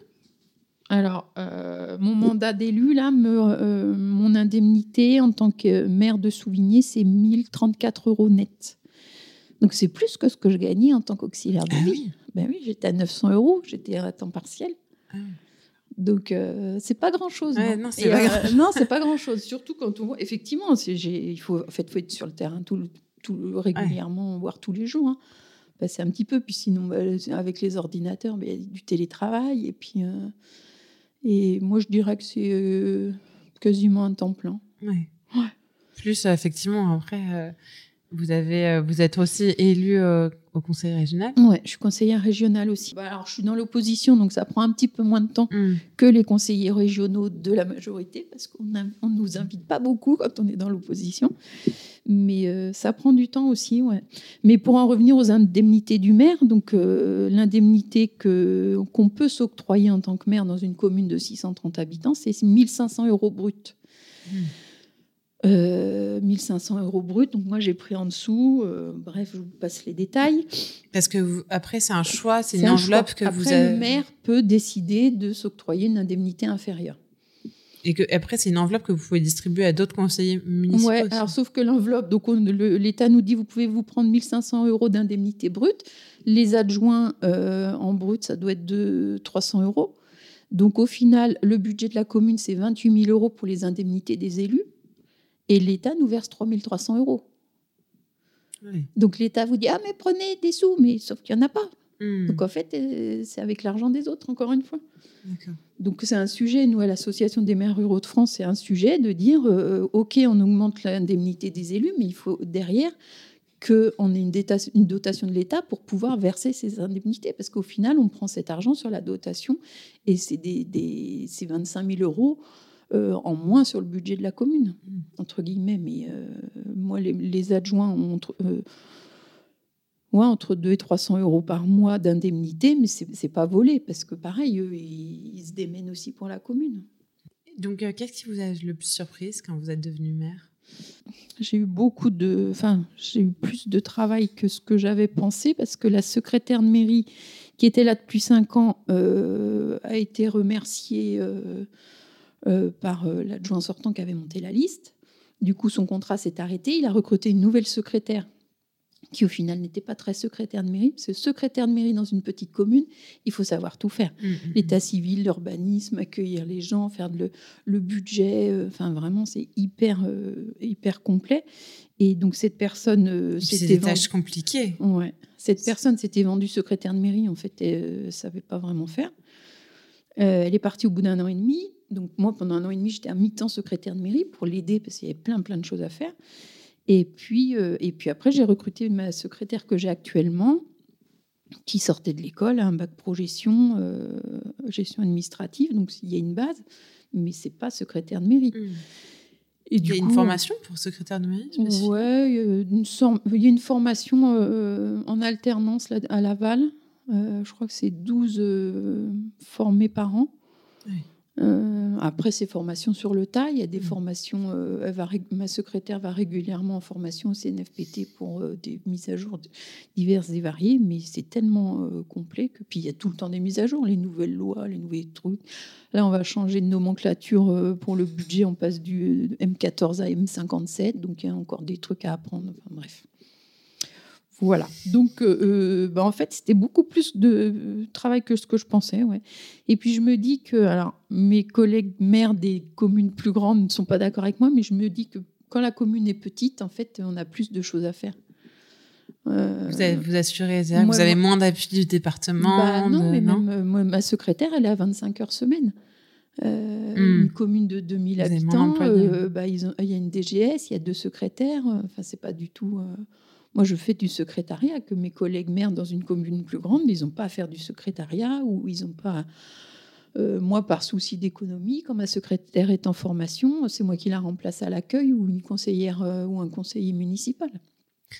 Alors, euh, mon mandat d'élu, là, euh, mon indemnité en tant que maire de Souvigné, c'est 1034 euros net. Donc, c'est plus que ce que je gagnais en tant qu'auxiliaire de ah vie. Ben oui, j'étais à 900 euros, j'étais à temps partiel. Ah Donc, euh, c'est pas grand-chose. non, c'est pas, grand-chose. Surtout quand on voit... Effectivement, il faut, en fait, faut être sur le terrain tout, tout régulièrement, voire tous les jours. Hein. c'est un petit peu. Puis sinon, bah, avec les ordinateurs, mais il y a du télétravail. Et puis... Et moi, je dirais que c'est euh, quasiment un temps plein. Ouais. Plus, euh, effectivement, après, euh, vous, avez, vous êtes aussi élu au conseil régional Oui, je suis conseillère régionale aussi. Bah, alors, je suis dans l'opposition, donc ça prend un petit peu moins de temps hmm. que les conseillers régionaux de la majorité, parce qu'on ne nous invite pas beaucoup quand on est dans l'opposition. Mais euh, ça prend du temps aussi, ouais. Mais pour en revenir aux indemnités du maire, donc euh, l'indemnité que qu'on peut s'octroyer en tant que maire dans une commune de 630 habitants, c'est 1500 euros brut. 1500 hmm. euh, euros brut. Donc moi j'ai pris en dessous. bref, je vous passe les détails. Parce que après c'est un choix, c'est une enveloppe que vous avez. Le maire peut décider de s'octroyer une indemnité inférieure. Et que après, c'est une enveloppe que vous pouvez distribuer à d'autres conseillers municipaux. Oui, alors sauf que l'enveloppe, donc l'État nous dit vous pouvez vous prendre 1500 euros d'indemnité brute. Les adjoints euh, en brut, ça doit être de 300 euros. Donc au final, le budget de la commune, c'est 28 000 euros pour les indemnités des élus. Et l'État nous verse 3 300 euros. Donc l'État vous dit Ah, mais prenez des sous, mais sauf qu'il n'y en a pas. Hmm. Donc en fait, euh, c'est avec l'argent des autres, encore une fois. Donc c'est un sujet, nous à l'Association des maires ruraux de France, c'est un sujet de dire, euh, OK, on augmente l'indemnité des élus, mais il faut derrière qu'on ait une, une, dotation de l'État pour pouvoir verser ces indemnités. Parce qu'au final, on prend cet argent sur la dotation et c'est des, 25 000 euros euh, en moins sur le budget de la commune, mmh. entre guillemets. Mais euh, moi, les, adjoints ont entre 2 et 300 euros par mois d'indemnité, mais ce n'est pas volé, parce que pareil, eux, ils, se démènent aussi pour la commune. Donc, euh, qu'est-ce qui vous a le plus surprise quand vous êtes devenue maire? J'ai eu beaucoup de. Enfin, j'ai eu plus de travail que ce que j'avais pensé, parce que la secrétaire de mairie, qui était là depuis 5 ans, euh, a été remerciée euh, par l'adjoint sortant qui avait monté la liste. Du coup, son contrat s'est arrêté. Il a recruté une nouvelle secrétaire qui au final n'était pas très secrétaire de mairie. Parce que secrétaire de mairie dans une petite commune, il faut savoir tout faire. Mmh, mmh, mmh. L'état civil, l'urbanisme, accueillir les gens, faire le, le budget. Euh, enfin, vraiment, c'est hyper, euh, hyper complet. Et donc, cette personne. Euh, c'est des tâches compliquées. Ouais. Cette personne s'était vendue secrétaire de mairie. En fait, elle ne savait pas vraiment faire. elle est partie au bout d'un an et demi. Donc, moi, pendant un an et demi, j'étais à mi-temps secrétaire de mairie pour l'aider parce qu'il y avait plein, plein de choses à faire. Et puis, euh, et puis après, j'ai recruté ma secrétaire que j'ai actuellement. qui sortait de l'école, un bac pro gestion, euh, gestion administrative, donc il y a une base, mais c'est pas secrétaire de mairie. Hmm. Et il y a une formation pour secrétaire de mairie Ouais, il y, a une, formation euh, en alternance à Laval. Euh, je crois que c'est 12 formés par an. Oui. Euh, après ces formations sur le tas, il y a des mmh. formations. Euh, va, ma secrétaire va régulièrement en formation au CNFPT pour euh, des mises à jour diverses et variées, mais c'est tellement complet que puis il y a tout le temps des mises à jour, les nouvelles lois, les nouveaux trucs. Là, on va changer de nomenclature pour le budget, on passe du M14 à M57, donc il y a encore des trucs à apprendre. Enfin bref. Voilà. Donc, euh, euh, bah, en fait, c'était beaucoup plus de travail que ce que je pensais. Ouais. Et puis, je me dis que, alors, mes collègues maires des communes plus grandes ne sont pas d'accord avec moi, mais je me dis que quand la commune est petite, en fait, on a plus de choses à faire. Euh, vous, avez, vous assurez, vous avez moins d'appui du département bah, Non, mais même ma secrétaire, elle est à 25 heures semaine. Hmm. Une commune de 2000 habitants, bah, il y a une DGS, il y a deux secrétaires. Enfin, c'est pas du tout. Moi, je fais du secrétariat, que mes collègues maires dans une commune plus grande, ils n'ont pas à faire du secrétariat ou ils n'ont pas. Euh, moi, par souci d'économie, quand ma secrétaire est en formation, c'est moi qui la remplace à l'accueil ou une conseillère euh, ou un conseiller municipal.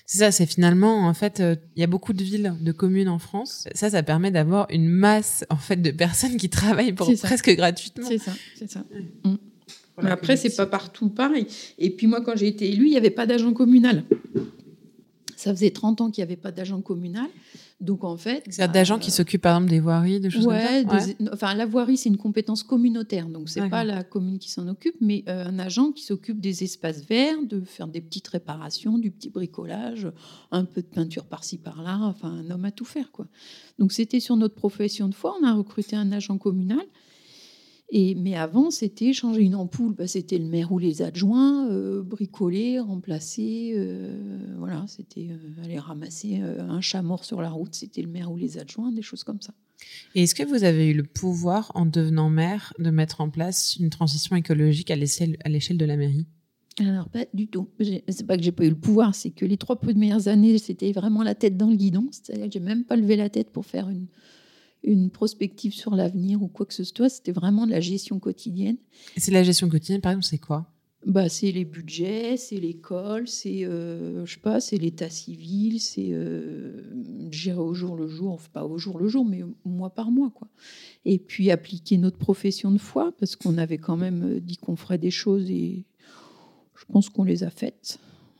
C'est ça, c'est finalement, en fait, euh, il y a beaucoup de villes, de communes en France. Ça, ça permet d'avoir une masse, en fait, de personnes qui travaillent pour presque gratuitement. C'est ça, c'est ça. Mm. Mais après, c'est pas partout pareil. Et puis moi, quand j'ai été élue, il n'y avait pas d'agent communal. Ça faisait 30 ans qu'il n'y avait pas d'agent communal. Donc en fait. C'est d'agents qui euh, s'occupent par exemple des voiries, des choses comme ça Enfin, la voirie, c'est une compétence communautaire. Donc c'est pas la commune qui s'en occupe, mais euh, un agent qui s'occupe des espaces verts, de faire des petites réparations, du petit bricolage, un peu de peinture par-ci par-là. Enfin, un homme à tout faire. quoi. Donc c'était sur notre profession de foi. On a recruté un agent communal mais avant, c'était changer une ampoule, bah, c'était le maire ou les adjoints, euh, bricoler, remplacer, euh, voilà, c'était euh, aller ramasser un chat mort sur la route, c'était le maire ou les adjoints, des choses comme ça. Et est-ce que vous avez eu le pouvoir, en devenant maire, de mettre en place une transition écologique à l'échelle de la mairie? Alors, pas du tout. C'est pas que j'ai pas eu le pouvoir, c'est que les trois premières années, c'était vraiment la tête dans le guidon. C'est-à-dire que j'ai même pas levé la tête pour faire une, une prospective sur l'avenir ou quoi que ce soit. C'était vraiment de la gestion quotidienne. Et c'est la gestion quotidienne, par exemple, c'est quoi? Bah, c'est les budgets, c'est l'école, c'est euh, je sais pas, c'est l'état civil, c'est euh, gérer au jour le jour, enfin pas au jour le jour, mais mois par mois quoi. Et puis appliquer notre profession de foi parce qu'on avait quand même euh, dit qu'on ferait des choses et je pense qu'on les a faites.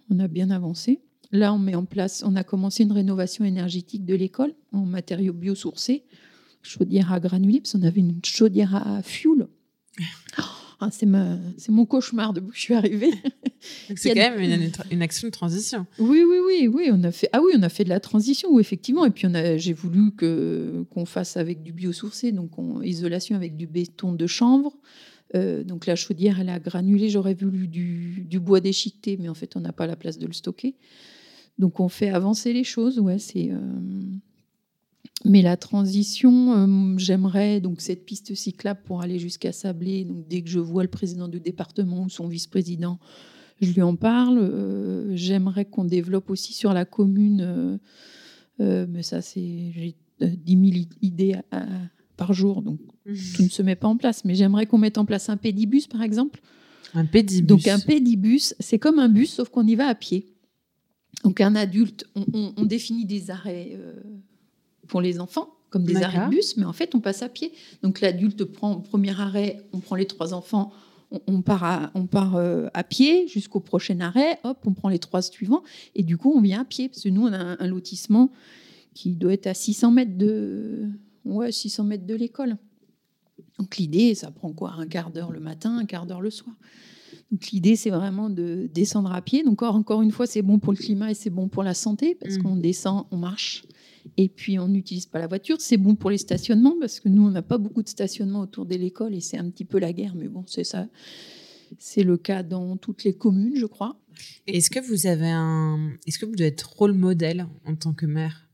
On a bien avancé. Là, on met en place, on a commencé une rénovation énergétique de l'école en matériaux biosourcés chaudière à granulés, parce qu'on avait une chaudière à fuel. Ah, c'est, mon cauchemar de où je suis arrivée. c'est quand même une, action de transition. Oui, oui, oui, oui. On a fait, ah oui, on a fait de la transition, oui, effectivement. Et puis on a, j'ai voulu que, qu'on fasse avec du biosourcé, donc isolation avec du béton de chanvre. Euh, donc la chaudière, elle est à granulés. J'aurais voulu du, du bois déchiqueté, mais en fait, on n'a pas la place de le stocker. Donc on fait avancer les choses. Ouais, c'est. Euh, mais la transition, euh, j'aimerais donc cette piste cyclable pour aller jusqu'à Sablé. Donc dès que je vois le président du département ou son vice-président, je lui en parle. Euh, j'aimerais qu'on développe aussi sur la commune, euh, mais ça c'est j'ai 10 000 idées par jour, donc mmh. tout ne se met pas en place. Mais j'aimerais qu'on mette en place un pédibus par exemple. Un pédibus. Donc un pédibus, c'est comme un bus sauf qu'on y va à pied. Donc un adulte, on définit des arrêts pour les enfants, comme des arrêts de bus, mais en fait, on passe à pied. Donc l'adulte prend premier arrêt, on prend les trois enfants, on, part, à, on part euh, à pied jusqu'au prochain arrêt, hop, on prend les trois suivants, et du coup, on vient à pied. Parce que nous, on a un, lotissement qui doit être à 600 mètres de, ouais, 600 mètres de l'école. Donc l'idée, ça prend quoi Un quart d'heure le matin, un quart d'heure le soir. Donc l'idée, c'est vraiment de descendre à pied. Donc encore, une fois, c'est bon pour le climat et c'est bon pour la santé parce mmh. qu'on descend, on marche et puis, on n'utilise pas la voiture. C'est bon pour les stationnements parce que nous, on n'a pas beaucoup de stationnement autour de l'école et c'est un petit peu la guerre. Mais bon, c'est ça. C'est le cas dans toutes les communes, je crois. Est-ce que vous avez un, est-ce que vous devez être rôle modèle en tant que maire?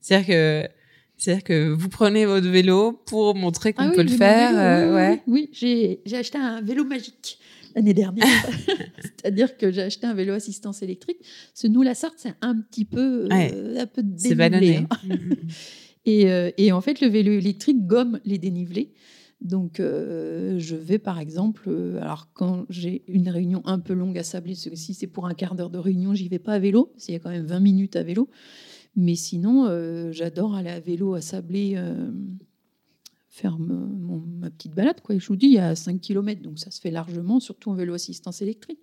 C'est-à-dire que, c'est-à-dire que vous prenez votre vélo pour montrer qu'on ah peut le faire. Euh, oui, oui, j'ai, j'ai acheté un vélo magique. L'année dernière. C'est-à-dire que j'ai acheté un vélo assistance électrique. Ce nous, la Sarthe, c'est un petit peu, euh, un peu dénivelé. Hein. Mm, mm, et, euh, et, en fait, le vélo électrique gomme les dénivelés. Donc, euh, je vais par exemple, alors quand j'ai une réunion un peu longue à Sablé, si c'est pour un quart d'heure de réunion, j'y vais pas à vélo, qu'il y a quand même 20 minutes à vélo. Mais sinon, j'adore aller à vélo à Sablé faire ma petite balade. Quoi. je vous dis, il y a 5 km, donc ça se fait largement, surtout en vélo assistance électrique.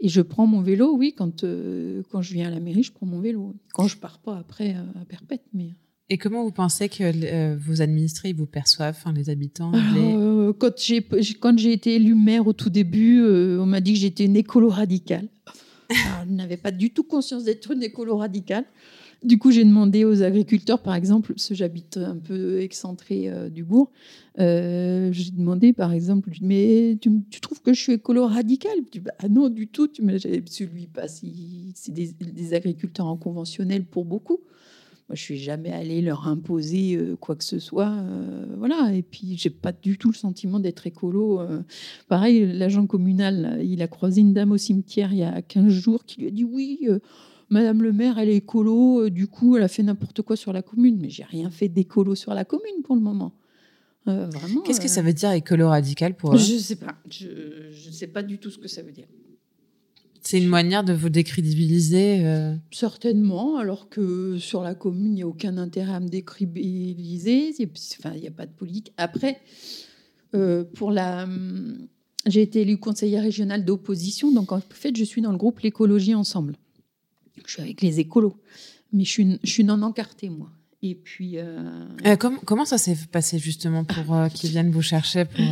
Et je prends mon vélo, oui, quand, euh, quand je viens à la mairie, je prends mon vélo. Quand je pars pas après euh, à Perpète. Mais... Et comment vous pensez que euh, vos administrés vous perçoivent, enfin, les habitants les... Quand j'ai quand j'ai été élue maire au tout début, on m'a dit que j'étais une écolo radicale. je n'avais pas du tout conscience d'être une écolo radicale. Du coup, j'ai demandé aux agriculteurs, par exemple, parce que j'habite un peu excentré euh, du bourg, euh, j'ai demandé, par exemple, mais tu, trouves que je suis écolo radical bah, Non, du tout. Tu celui pas si c'est des, agriculteurs en conventionnel pour beaucoup. Moi, je suis jamais allée leur imposer euh, quoi que ce soit, voilà. Et puis, j'ai pas du tout le sentiment d'être écolo. pareil, l'agent communal, il a croisé une dame au cimetière il y a 15 jours qui lui a dit oui Madame le maire, elle est écolo, euh, du coup, elle a fait n'importe quoi sur la commune. Mais j'ai rien fait d'écolo sur la commune pour le moment. Euh, vraiment. Qu'est-ce que ça veut dire écolo radical pour eux? Je ne sais pas. Je ne sais pas du tout ce que ça veut dire. C'est une manière de vous décrédibiliser euh? Certainement, alors que sur la commune, il n'y a aucun intérêt à me décrédibiliser. Enfin, il n'y a pas de politique. Après, pour la. J'ai été élue conseillère régionale d'opposition, donc en fait, je suis dans le groupe L'écologie Ensemble je suis avec les écolos. Mais je suis, je suis non encartée, moi. Et puis. Euh, euh, comment, comment ça s'est passé justement pour euh, qu'ils viennent vous chercher pour,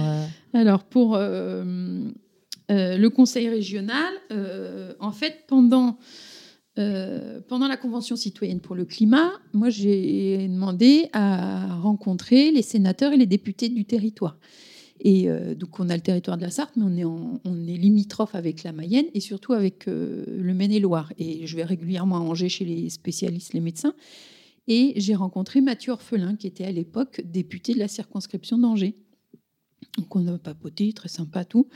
Alors, pour le conseil régional, en fait, pendant. pendant la Convention citoyenne pour le climat, moi j'ai demandé à rencontrer les sénateurs et les députés du territoire. Et euh, donc, on a le territoire de la Sarthe, mais on est, limitrophe avec la Mayenne et surtout avec euh, le Maine-et-Loire. Et je vais régulièrement à Angers chez les spécialistes, les médecins. Et j'ai rencontré Mathieu Orphelin, qui était à l'époque député de la circonscription d'Angers. Donc, on a papoté, très sympa tout.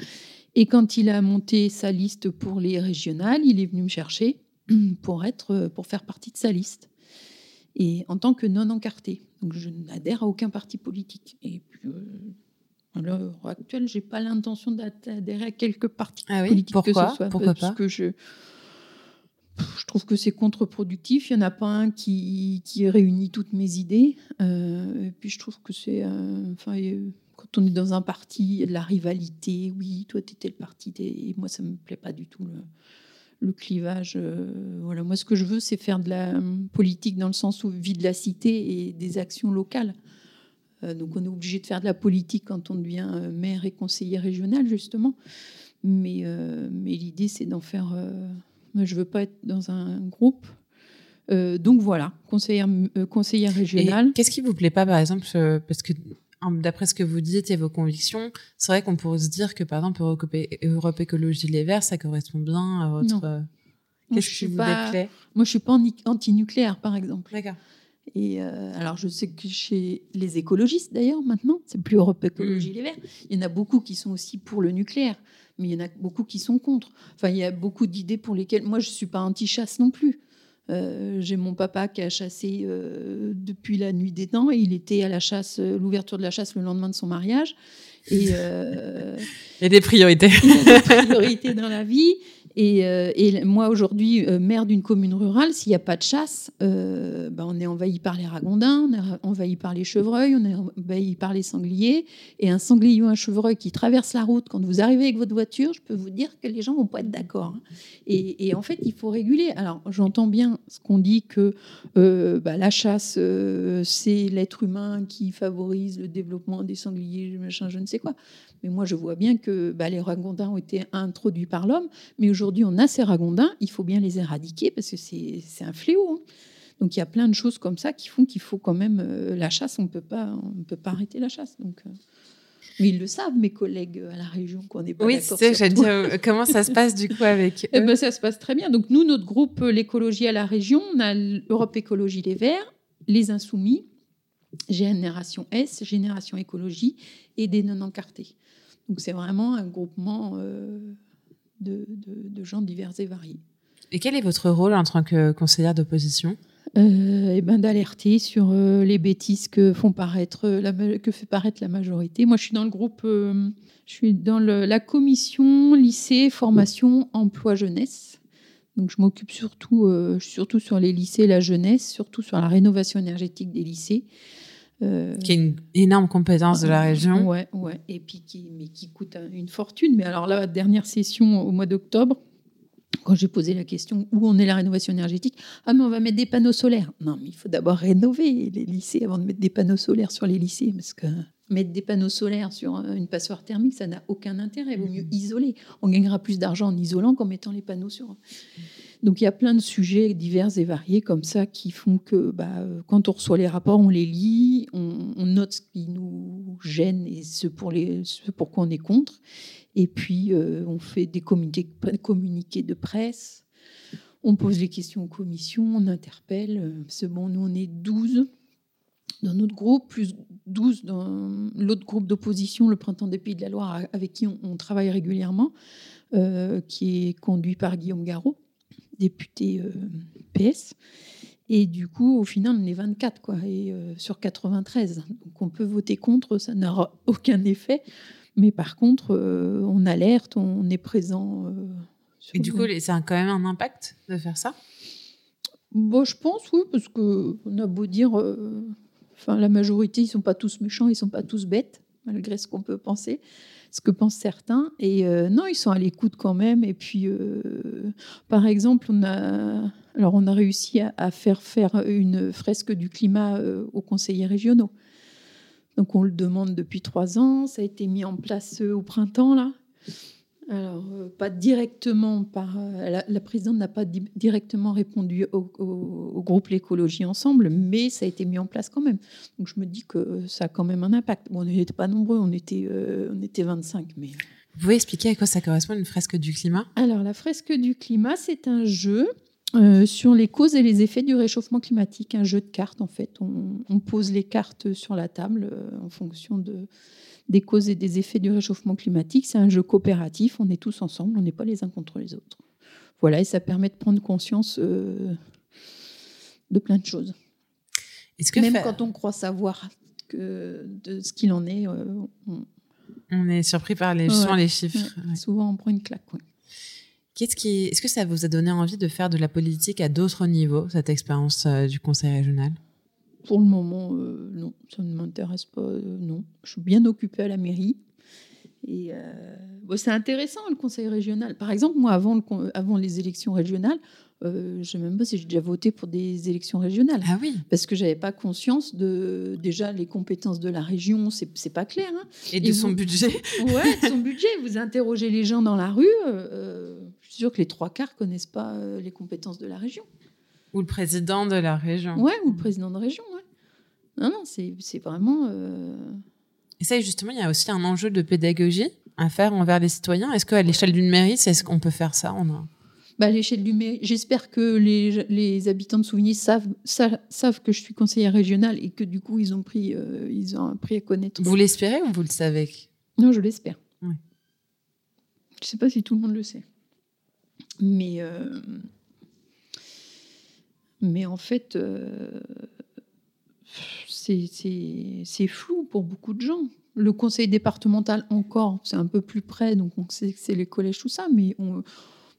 Et quand il a monté sa liste pour les régionales, il est venu me chercher pour, être, pour faire partie de sa liste. Et en tant que non encarté. Donc, je n'adhère à aucun parti politique. Et puis, euh, à l'heure actuelle, j'ai pas l'intention d'adhérer à quelques partis ah politiques Pourquoi que ce soit. Pourquoi parce que je, je trouve que c'est contre-productif. Il n'y en a pas un qui, qui, réunit toutes mes idées. Euh, et puis je trouve que c'est. Euh, enfin, quand on est dans un parti, la rivalité. Oui, toi, tu étais le parti. Et moi, ça ne me plaît pas du tout. Le, le clivage. Euh, voilà, moi, ce que je veux, c'est faire de la politique dans le sens où vie de la cité et des actions locales. Euh, donc on est obligé de faire de la politique quand on devient euh, maire et conseiller régional, justement. Mais, euh, mais l'idée, c'est d'en faire... moi, je veux pas être dans un groupe. donc voilà, conseillère, conseillère régionale. Qu'est-ce qui vous plaît pas, par exemple, parce que d'après ce que vous dites et vos convictions, c'est vrai qu'on pourrait se dire que, par exemple, Europe, Écologie Les Verts, ça correspond bien à votre... Qu'est-ce qui vous déplaît? Moi, je suis pas anti-nucléaire, par exemple. D'accord. Et euh, alors, je sais que chez les écologistes, d'ailleurs, maintenant, c'est plus Europe Écologie mm. Les Verts, il y en a beaucoup qui sont aussi pour le nucléaire, mais il y en a beaucoup qui sont contre. Enfin, il y a beaucoup d'idées pour lesquelles. Moi, je ne suis pas anti-chasse non plus. Euh, j'ai mon papa qui a chassé euh, depuis la nuit des temps et il était à la chasse, l'ouverture de la chasse le lendemain de son mariage. Et, il y a des priorités. il y a des priorités dans la vie. Euh, et, moi, aujourd'hui, euh, maire d'une commune rurale, s'il n'y a pas de chasse, euh, ben, on est envahi par les ragondins, on est envahi par les chevreuils, on est envahi par les sangliers. Et un sanglier ou un chevreuil qui traverse la route, quand vous arrivez avec votre voiture, je peux vous dire que les gens vont pas être d'accord. Hein. Et, en fait, il faut réguler. Alors, j'entends bien ce qu'on dit que bah, la chasse, c'est l'être humain qui favorise le développement des sangliers, machin, je ne sais quoi. Mais moi, je vois bien que bah, les ragondins ont été introduits par l'homme. Mais aujourd'hui, on a ces ragondins. Il faut bien les éradiquer parce que c'est un fléau. Hein. Donc, il y a plein de choses comme ça qui font qu'il faut quand même euh, la chasse. On on peut pas arrêter la chasse. Donc, euh, mais ils le savent, mes collègues à la région, qu'on n'est pas oui, d'accord. Oui, c'est dire euh, comment ça se passe du coup avec eh ben, Ça se passe très bien. Donc, nous, notre groupe, l'écologie à la région, on a l'Europe Écologie Les Verts, les Insoumis, Génération S, Génération Écologie et des non-encartés. Donc c'est vraiment un groupement de, gens divers et variés. Et quel est votre rôle en tant que conseillère d'opposition? Euh, eh ben, d'alerter sur euh, les bêtises que font paraître la, que fait paraître la majorité. Moi, je suis dans le groupe, euh, je suis dans la commission lycée formation emploi jeunesse. Donc, je m'occupe surtout, surtout sur les lycées, la jeunesse, surtout sur la rénovation énergétique des lycées. Qui est une énorme compétence de la région. Ouais, ouais. Et puis qui, mais qui coûte une fortune. Mais alors la dernière session au mois d'octobre, quand j'ai posé la question où on est la rénovation énergétique, ah mais on va mettre des panneaux solaires. Non, mais il faut d'abord rénover les lycées avant de mettre des panneaux solaires sur les lycées, parce que mettre des panneaux solaires sur une passoire thermique, ça n'a aucun intérêt. Il vaut mieux isoler. On gagnera plus d'argent en isolant qu'en mettant les panneaux sur. Donc il y a plein de sujets divers et variés comme ça qui font que bah, quand on reçoit les rapports, on les lit, on, note ce qui nous gêne et ce pour, les, ce pour quoi on est contre. Et puis, euh, on fait des communiqués de presse, on pose les questions aux commissions, on interpelle. C'est bon, nous, on est 12 dans notre groupe, plus 12 dans l'autre groupe d'opposition, le Printemps des Pays de la Loire, avec qui on, travaille régulièrement, euh, qui est conduit par Guillaume Garot, député PS. Et du coup, au final, on est 24 quoi, et, sur 93. Donc on peut voter contre, ça n'aura aucun effet. Mais par contre, euh, on alerte, on est présent. Euh, et du coup, ça a quand même un impact de faire ça? Bon, Je pense, oui, parce qu'on a beau dire, euh, enfin, la majorité, ils sont pas tous méchants, ils sont pas tous bêtes, malgré ce qu'on peut penser, ce que pensent certains. Et non, ils sont à l'écoute quand même. Et puis, par exemple, on a, alors on a réussi à, faire faire une fresque du climat aux conseillers régionaux. Donc on le demande depuis trois ans. Ça a été mis en place euh, au printemps là. Alors euh, pas directement par euh, la, présidente n'a pas directement répondu au, groupe l'écologie ensemble, mais ça a été mis en place quand même. Donc je me dis que ça a quand même un impact. Bon, on n'était pas nombreux, on était on était 25, mais. Vous pouvez expliquer à quoi ça correspond une fresque du climat? Alors la fresque du climat, c'est un jeu euh, sur les causes et les effets du réchauffement climatique, un jeu de cartes en fait. On, pose les cartes sur la table euh, en fonction de, des causes et des effets du réchauffement climatique. C'est un jeu coopératif, on est tous ensemble, on n'est pas les uns contre les autres. Voilà, et ça permet de prendre conscience euh, de plein de choses. Est-ce que Même quand on croit savoir que, de ce qu'il en est, on... est surpris par les, les chiffres. Souvent, on prend une claque. Qu'est-ce qui, est-ce que ça vous a donné envie de faire de la politique à d'autres niveaux, cette expérience euh, du conseil régional? Pour le moment, euh, non, ça ne m'intéresse pas. Euh, non, je suis bien occupée à la mairie. Et c'est intéressant le conseil régional. Par exemple, moi, avant, le, avant les élections régionales, je ne sais même pas si j'ai déjà voté pour des élections régionales. Ah oui. Parce que j'avais pas conscience de déjà les compétences de la région, c'est, c'est pas clair. Hein. Et de son budget. Ouais, de son budget. Vous interrogez les gens dans la rue je suis sûre que les trois quarts connaissent pas euh, les compétences de la région. Ou le président de la région. Ouais, ou le président de région. Ouais. Non, non, c'est vraiment. Euh, Et ça, justement, il y a aussi un enjeu de pédagogie à faire envers les citoyens. Est-ce qu'à l'échelle d'une mairie, c'est ce qu'on peut faire ça bah, à l'échelle d'une mairie, j'espère que les, les, habitants de Souvigny savent, savent, que je suis conseillère régionale et que du coup, ils ont pris, euh, ils ont appris à connaître. Vous l'espérez ou vous le savez? Non, je l'espère. Je ne sais pas si tout le monde le sait. Mais, euh, mais en fait, euh, c'est flou pour beaucoup de gens. Le conseil départemental, encore, c'est un peu plus près, donc on sait que c'est les collèges, tout ça, mais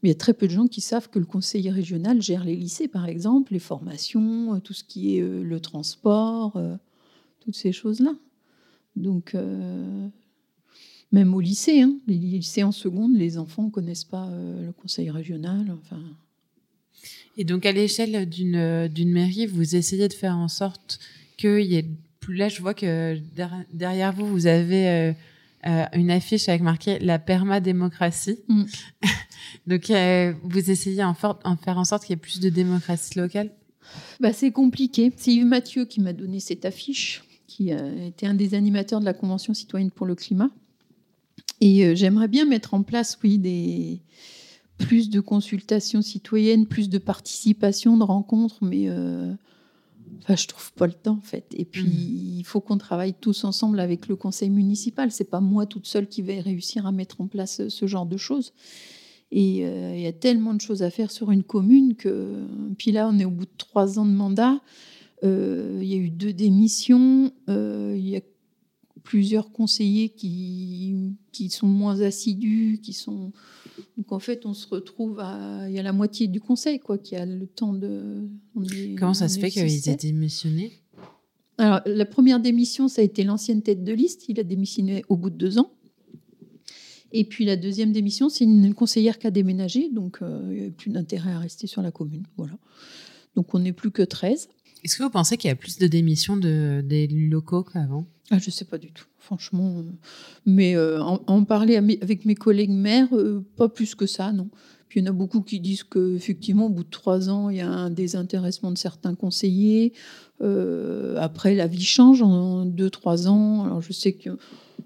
il y a très peu de gens qui savent que le conseil régional gère les lycées, par exemple, les formations, tout ce qui est euh, le transport, toutes ces choses-là. Donc, même au lycée, hein. les lycées en seconde, les enfants ne connaissent pas euh, le conseil régional. Enfin. Et donc, à l'échelle d'une, d'une mairie, vous essayez de faire en sorte qu'il y ait plus. Là, je vois que derrière vous, vous avez euh, euh, une affiche avec marqué la perma-démocratie. Mm. donc, vous essayez en, en, faire en sorte qu'il y ait plus de démocratie locale? Bah, C'est compliqué. C'est Yves Mathieu qui m'a donné cette affiche, qui était un des animateurs de la Convention citoyenne pour le climat. Et euh, j'aimerais bien mettre en place, oui, des plus de consultations citoyennes, plus de participation, de rencontres, mais euh, Enfin, je trouve pas le temps en fait. Et puis mmh. il faut qu'on travaille tous ensemble avec le conseil municipal. C'est pas moi toute seule qui vais réussir à mettre en place ce genre de choses. Et euh, il y a tellement de choses à faire sur une commune que. Puis là, on est au bout de trois ans de mandat. Euh, il y a eu deux démissions. Euh, il y a plusieurs conseillers qui, qui sont moins assidus, qui sont. Donc en fait, on se retrouve à. Il y a la moitié du conseil quoi, qui a le temps de. Comment ça se fait qu'il ait démissionné? Alors, la première démission, ça a été l'ancienne tête de liste. Il a démissionné au bout de deux ans. Et puis la deuxième démission, c'est une conseillère qui a déménagé, donc euh, il n'y avait plus d'intérêt à rester sur la commune. Voilà. Donc on n'est plus que 13. Est-ce que vous pensez qu'il y a plus de démissions d'élus locaux qu'avant? Ah, Je ne sais pas du tout, franchement. Euh, mais euh, en, parler avec mes collègues maires, pas plus que ça, non. Puis il y en a beaucoup qui disent qu'effectivement, au bout de trois ans, il y a un désintéressement de certains conseillers. après, la vie change en deux, trois ans. Alors je sais que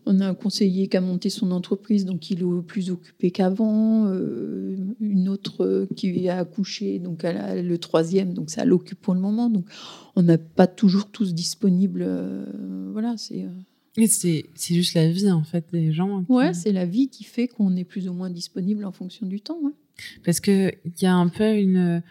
on a un conseiller qui a monté son entreprise, donc il est plus occupé qu'avant. Euh, une autre qui a accouché, donc elle a le troisième, donc ça l'occupe pour le moment. Donc on n'a pas toujours tous disponibles. Euh, voilà, c'est. Euh, c'est juste la vie en fait des gens. Ouais, c'est la vie qui fait qu'on est plus ou moins disponible en fonction du temps. Parce que il y a un peu une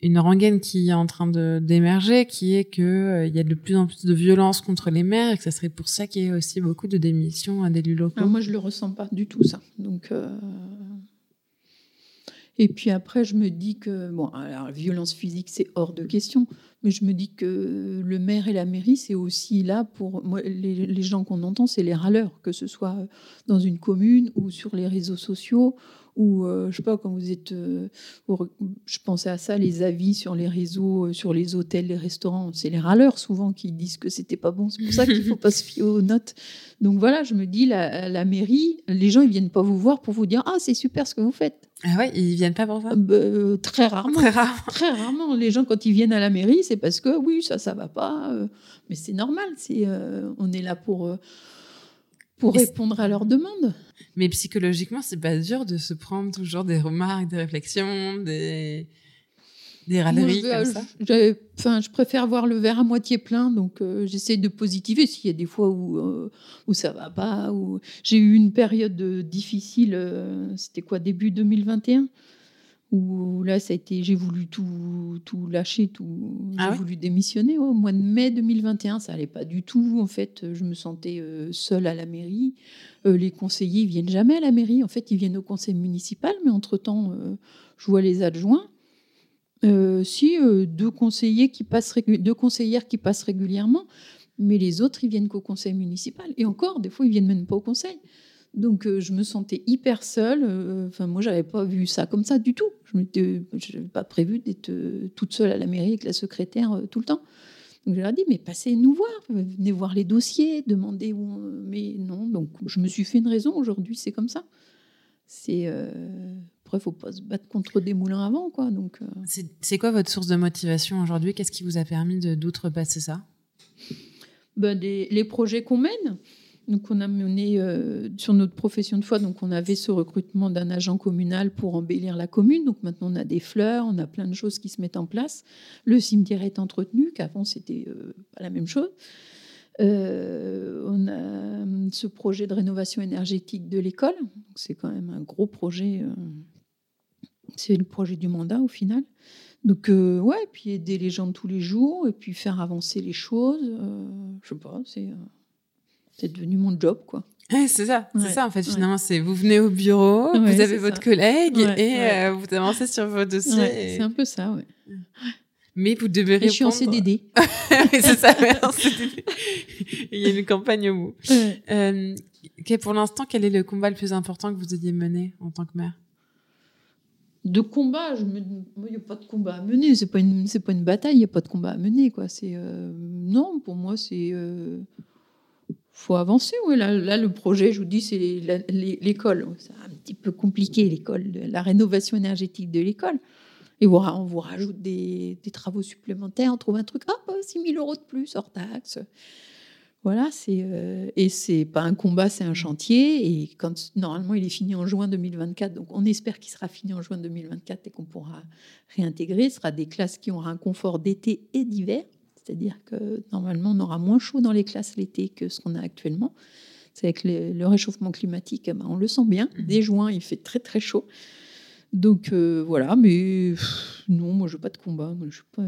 une rengaine qui est en train de d'émerger, qui est que euh, il y a de plus en plus de violence contre les maires et que ça serait pour ça qu'il y ait aussi beaucoup de démissions d'élus locaux. Ah, moi, je le ressens pas du tout ça. Donc, euh, et puis après, je me dis que bon, alors, la violence physique, c'est hors de question, mais je me dis que le maire et la mairie, c'est aussi là pour moi. Les, les gens qu'on entend, c'est les râleurs, que ce soit dans une commune ou sur les réseaux sociaux ou euh, je sais pas quand vous êtes euh, je pensais à ça les avis sur les réseaux euh, sur les hôtels les restaurants. C'est les râleurs souvent qui disent que c'était pas bon. C'est pour ça qu'il faut pas se fier aux notes. Donc voilà je me dis la, la, mairie les gens ils viennent pas vous voir pour vous dire ah c'est super ce que vous faites. Ah ouais ils viennent pas pour ça bah, très rarement. Très rarement. Très rarement. Les gens quand ils viennent à la mairie c'est parce que oui ça ça va pas mais c'est normal. C'est on est là pour pour répondre à leurs demandes. Mais psychologiquement, c'est pas dur de se prendre toujours des remarques, des réflexions, des, des râleries comme ça enfin, je préfère voir le verre à moitié plein, donc euh, j'essaie de positiver s'il y a des fois où, euh, où ça va pas. Où... J'ai eu une période difficile, euh, c'était quoi, début 2021 où là, ça a été, j'ai voulu tout, tout lâcher, tout, ah j'ai voulu démissionner. au mois de mai 2021, ça allait pas du tout. En fait, je me sentais euh, seule à la mairie. Euh, les conseillers ils viennent jamais à la mairie. En fait, ils viennent au conseil municipal, mais entre temps, euh, je vois les adjoints. si deux conseillers qui passent, deux conseillères qui passent régulièrement, mais les autres, ils viennent qu'au conseil municipal. Et encore, des fois, ils viennent même pas au conseil. Donc euh, je me sentais hyper seule. Euh, enfin moi j'avais pas vu ça comme ça du tout. Je n'avais pas prévu d'être euh, toute seule à la mairie avec la secrétaire tout le temps. Donc je leur ai dit mais passez nous voir, venez voir les dossiers, demandez où. Mais non. Donc je me suis fait une raison. Aujourd'hui c'est comme ça. C'est après faut pas se battre contre des moulins avant quoi. Donc c'est quoi votre source de motivation aujourd'hui? Qu'est-ce qui vous a permis d'outrepasser ça? Ben, les projets qu'on mène. Donc, on a mené euh, sur notre profession de foi, donc on avait ce recrutement d'un agent communal pour embellir la commune. Donc maintenant, on a des fleurs, on a plein de choses qui se mettent en place. Le cimetière est entretenu, qu'avant c'était euh, pas la même chose. Euh, on a ce projet de rénovation énergétique de l'école. C'est quand même un gros projet. c'est le projet du mandat au final. Donc ouais, puis aider les gens tous les jours et puis faire avancer les choses. je sais pas, c'est c'est devenu mon job, quoi. c'est ça, c'est ça en fait. Finalement, c'est vous venez au bureau, vous avez votre collègue et euh, vous avancez sur vos dossiers. C'est un peu ça, ouais. Mais vous devez répondre. je suis en CDD. c'est ça, en CDD. Il y a une campagne au bout. Euh, pour l'instant, quel est le combat le plus important que vous ayez mené en tant que mère de combat, je me... il n'y a pas de combat à mener. C'est pas une, c'est pas une bataille. Il n'y a pas de combat à mener, quoi. C'est euh, non, pour moi, c'est faut avancer. Oui, là, le projet, je vous dis, c'est l'école. C'est un petit peu compliqué, l'école, la rénovation énergétique de l'école. Et on vous rajoute des, travaux supplémentaires, on trouve un truc, hop, 6 000 euros de plus hors taxe. Voilà, c'est euh, et c'est pas un combat, c'est un chantier. Et quand normalement il est fini en juin 2024, donc on espère qu'il sera fini en juin 2024 et qu'on pourra réintégrer. Ce sera des classes qui auront un confort d'été et d'hiver, c'est-à-dire que normalement on aura moins chaud dans les classes l'été que ce qu'on a actuellement. C'est avec le, réchauffement climatique, eh ben, on le sent bien. Mmh. Dès juin, il fait très très chaud. Donc euh, voilà, mais non, moi je veux pas de combat. Moi, je suis pas,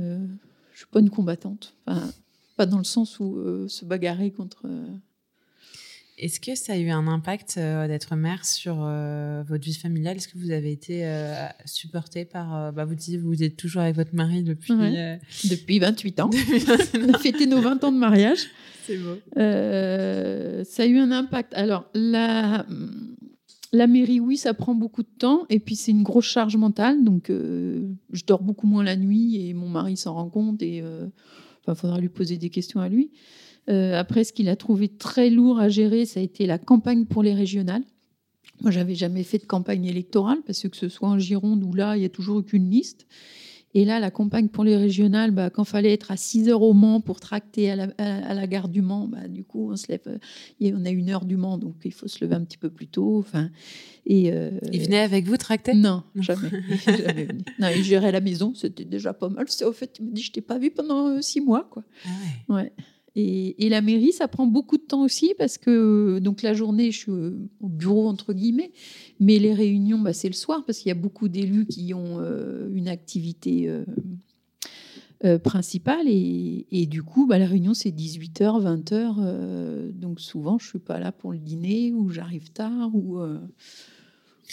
je suis pas une combattante. Enfin, pas dans le sens où euh, se bagarrer contre. Euh, Est-ce que ça a eu un impact d'être mère sur votre vie familiale? Est-ce que vous avez été supporté par. bah, vous dites vous êtes toujours avec votre mari depuis. Depuis 28 ans. On a fêté nos 20 ans de mariage. C'est beau. ça a eu un impact. Alors, la la mairie, oui, ça prend beaucoup de temps. Et puis, c'est une grosse charge mentale. Donc, euh, je dors beaucoup moins la nuit et mon mari s'en rend compte. Et euh, il faudra lui poser des questions à lui. Euh, après, ce qu'il a trouvé très lourd à gérer, ça a été la campagne pour les régionales. Moi, j'avais jamais fait de campagne électorale parce que que ce soit en Gironde ou là, il y a toujours qu'une liste. Et là, la campagne pour les régionales, bah, quand fallait être à 6 heures au Mans pour tracter à la, gare du Mans, bah, du coup, on se lève. Et on a une heure du Mans, donc il faut se lever un petit peu plus tôt. Enfin, et euh, il venait avec vous tracter? Non, jamais. non, il gérait la maison, c'était déjà pas mal. Au fait, il me dit, je t'ai pas vu pendant euh, six mois, quoi. Ah ouais. Et, la mairie, ça prend beaucoup de temps aussi parce que donc la journée, je suis au bureau entre guillemets, mais les réunions, bah, c'est le soir parce qu'il y a beaucoup d'élus qui ont euh, une activité euh, euh, principale et, du coup, bah, la réunion c'est 18h, 20h, donc souvent je suis pas là pour le dîner ou j'arrive tard ou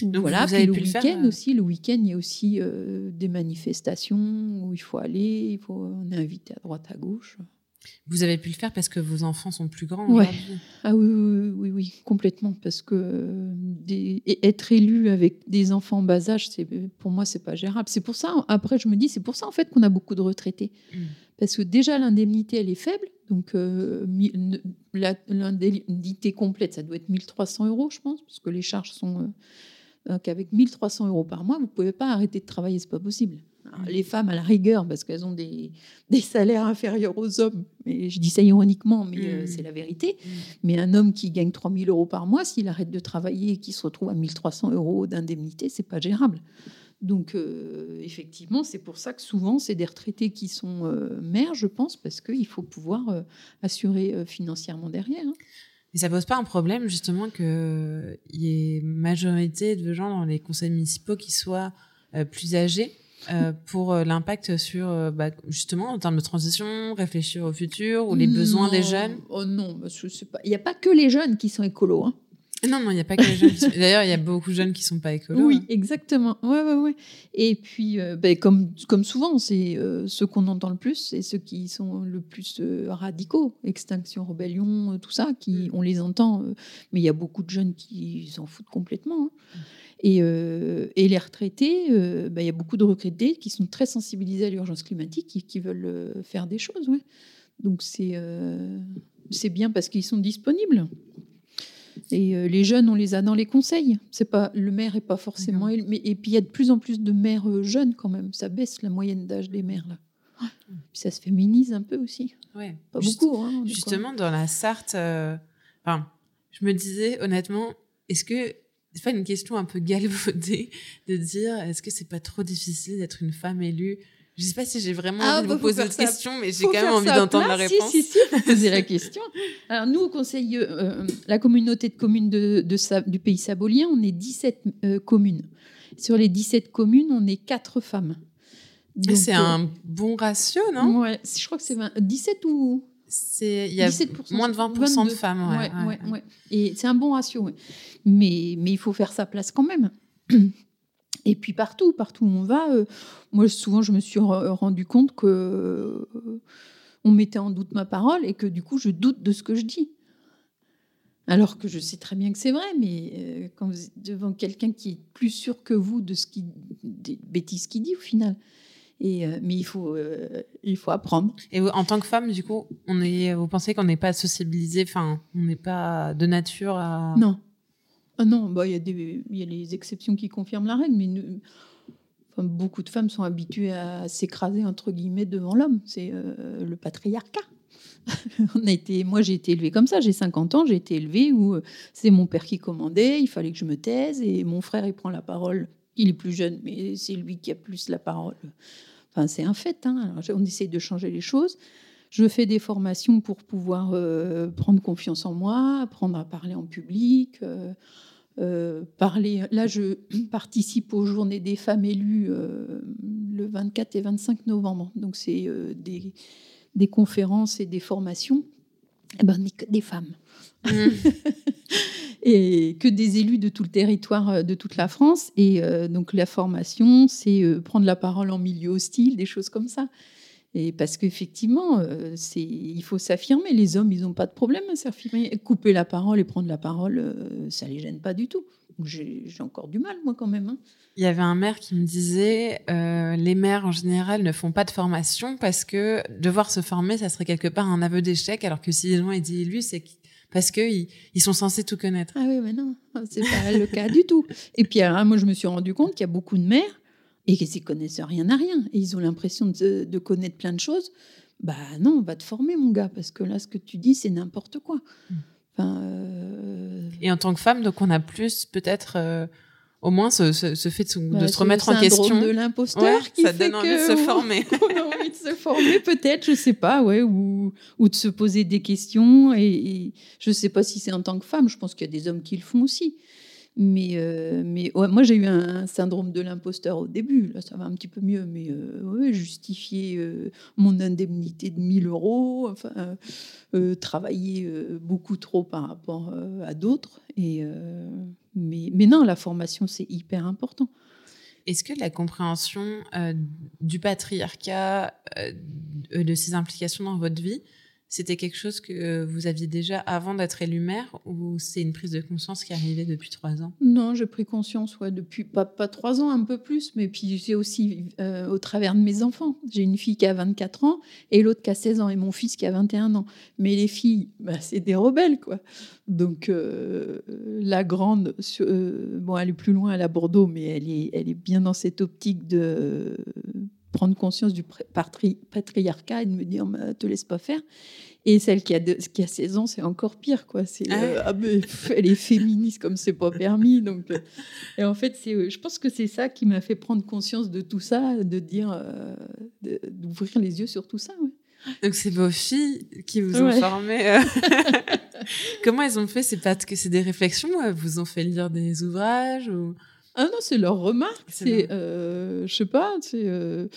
donc voilà, vous avez le week-end aussi. Le week-end, il y a aussi des manifestations où il faut aller, il faut, on est invité à droite à gauche. Vous avez pu le faire parce que vos enfants sont plus grands ouais. Ah oui, oui, oui, complètement. Parce que euh, être élu avec des enfants en bas âge, pour moi, c'est pas gérable. C'est pour ça, après, je me dis, c'est pour ça en fait qu'on a beaucoup de retraités. Mm. Parce que déjà, l'indemnité, elle est faible. Donc, euh, l'indemnité complète, ça doit être 1300 euros, je pense, parce que les charges sont euh, qu'avec 1300 euros par mois, vous pouvez pas arrêter de travailler, c'est pas possible. Les femmes, à la rigueur, parce qu'elles ont des, salaires inférieurs aux hommes, mais je dis ça ironiquement, mais euh, mm. c'est la vérité. Mm. Mais un homme qui gagne 3000 euros par mois, s'il arrête de travailler et qu'il se retrouve à 1300 euros d'indemnité, c'est pas gérable. Donc, euh, effectivement, c'est pour ça que souvent, c'est des retraités qui sont euh, mères, je pense, parce qu'il faut pouvoir assurer financièrement derrière. Hein. Et ça pose pas un problème, justement, qu'il y ait majorité de gens dans les conseils municipaux qui soient plus âgés? Euh, pour euh, l'impact sur, euh, bah, justement, en termes de transition, réfléchir au futur ou les besoins des jeunes Oh non. Il n'y a pas que les jeunes qui sont écolos. Hein. Non, non, il n'y a pas que les jeunes. Sont... D'ailleurs, il y a beaucoup de jeunes qui ne sont pas écolos. Oui, hein. exactement. Ouais, ouais, ouais. Et puis, ben, comme, comme souvent, c'est ceux qu'on entend le plus, c'est ceux qui sont le plus radicaux. Extinction, rébellion, tout ça, qui, mm. on les entend. mais il y a beaucoup de jeunes qui s'en foutent complètement. Hein. Mm. Euh, et, les retraités, euh, bah, il y a beaucoup de retraités qui sont très sensibilisés à l'urgence climatique et qui veulent euh, faire des choses. Ouais. Donc c'est c'est bien parce qu'ils sont disponibles. Et les jeunes, on les a dans les conseils. C'est pas le maire est pas forcément. Mais, et puis il y a de plus en plus de maires jeunes quand même. Ça baisse la moyenne d'âge des maires là. Puis ça se féminise un peu aussi. Ouais. Pas beaucoup. Hein, justement, dans la Sarthe, enfin, je me disais honnêtement, est-ce que c'est pas une question un peu galvaudée de dire est-ce que c'est pas trop difficile d'être une femme élue je sais pas si j'ai vraiment ah, envie de bah, vous poser cette question, mais j'ai quand même envie d'entendre la réponse. Si, si, si, poser la question. Alors, nous, au Conseil, euh, la communauté de communes de, du pays sabolien, on est 17 euh, communes. Sur les 17 communes, on est 4 femmes. C'est euh, un bon ratio, non? Ouais, je crois que c'est 17 ou c'est il y a moins de 20% de femmes. Ouais, ouais, ouais, Et c'est un bon ratio. Mais, mais il faut faire sa place quand même. Et puis partout, partout où on va, euh, moi souvent je me suis rendu compte que euh, on mettait en doute ma parole et que du coup je doute de ce que je dis. Alors que je sais très bien que c'est vrai, mais euh, quand vous êtes devant quelqu'un qui est plus sûr que vous de ce qui, des bêtises qu'il dit au final, et, euh, mais il faut, euh, il faut apprendre. Et en tant que femme, du coup, on est, vous pensez qu'on n'est pas sociabilisé, enfin, on n'est pas de nature à. Non. Ah non, bah, il y, y, a les exceptions qui confirment la règle, mais beaucoup de femmes sont habituées à s'écraser, entre guillemets, devant l'homme. C'est euh, le patriarcat. On a été, moi, j'ai été élevée comme ça. J'ai 50 ans, j'ai été élevée où euh, c'est mon père qui commandait, il fallait que je me taise et mon frère, il prend la parole. Il est plus jeune, mais c'est lui qui a plus la parole. Enfin, c'est un fait. Hein. on essaye de changer les choses. Je fais des formations pour pouvoir euh, prendre confiance en moi, apprendre à parler en public. Euh, euh, parler. Là, je participe aux Journées des femmes élues le 24 et 25 novembre. Donc, c'est des, des, conférences et des formations. Eh ben, des femmes. Mmh. et que des élus de tout le territoire de toute la France. Et donc, la formation, c'est prendre la parole en milieu hostile, des choses comme ça. Et parce qu'effectivement, euh, c'est, il faut s'affirmer. Les hommes, ils n'ont pas de problème à s'affirmer. Couper la parole et prendre la parole, euh, ça les gêne pas du tout. J'ai, encore du mal, moi, quand même. Hein. Il y avait un maire qui me disait euh, les maires, en général, ne font pas de formation parce que devoir se former, ça serait quelque part un aveu d'échec, alors que si les gens étaient élus, c'est parce qu'ils ils sont censés tout connaître. Ah oui, mais non, c'est pas le cas du tout. Et puis, moi, je me suis rendu compte qu'il y a beaucoup de maires et qu'ils connaissent rien à rien. Et ils ont l'impression de, connaître plein de choses. Bah non, on va te former, mon gars, parce que là, ce que tu dis, c'est n'importe quoi. Mm. Enfin, euh, Et en tant que femme, donc on a plus peut-être euh, au moins ce, fait de, se, bah, remettre en question. de l'imposteur qui ça donne envie de se former. on a envie de se former, peut-être, je sais pas, ouais, ou, ou de se poser des questions. Et, je sais pas si c'est en tant que femme. Je pense qu'il y a des hommes qui le font aussi. Mais, euh, mais moi, j'ai eu un, syndrome de l'imposteur au début. Là, ça va un petit peu mieux. Mais euh, justifier euh, mon indemnité de 1000 euros, enfin, travailler beaucoup trop par rapport à d'autres. Et, mais, mais non, la formation, c'est hyper important. Est-ce que la compréhension du patriarcat, de ses implications dans votre vie, c'était quelque chose que vous aviez déjà avant d'être élu maire ou c'est une prise de conscience qui arrivée depuis trois ans? Non, j'ai pris conscience depuis pas, trois ans, un peu plus, mais puis c'est aussi euh, au travers de mes enfants. J'ai une fille qui a 24 ans et l'autre qui a 16 ans et mon fils qui a 21 ans. Mais les filles, bah, c'est des rebelles, quoi. Donc euh, la grande, euh, bon, elle est plus loin, elle est à Bordeaux, mais elle est bien dans cette optique de prendre conscience du patriarcat et de me dire bah, te laisse pas faire. Et celle qui a, qui a 16 ans, c'est encore pire. quoi. C'est, ah euh, ah, elle est féministe comme c'est pas permis. Donc, euh, et en fait, c'est, euh, je pense que c'est ça qui m'a fait prendre conscience de tout ça, de dire, d'ouvrir les yeux sur tout ça. Donc c'est vos filles qui vous ont formé. Comment elles ont fait? C'est pas que c'est des réflexions vous ont fait lire des ouvrages ou... Ah non, c'est leur remarque. C'est, euh, je sais pas, c'est. Euh,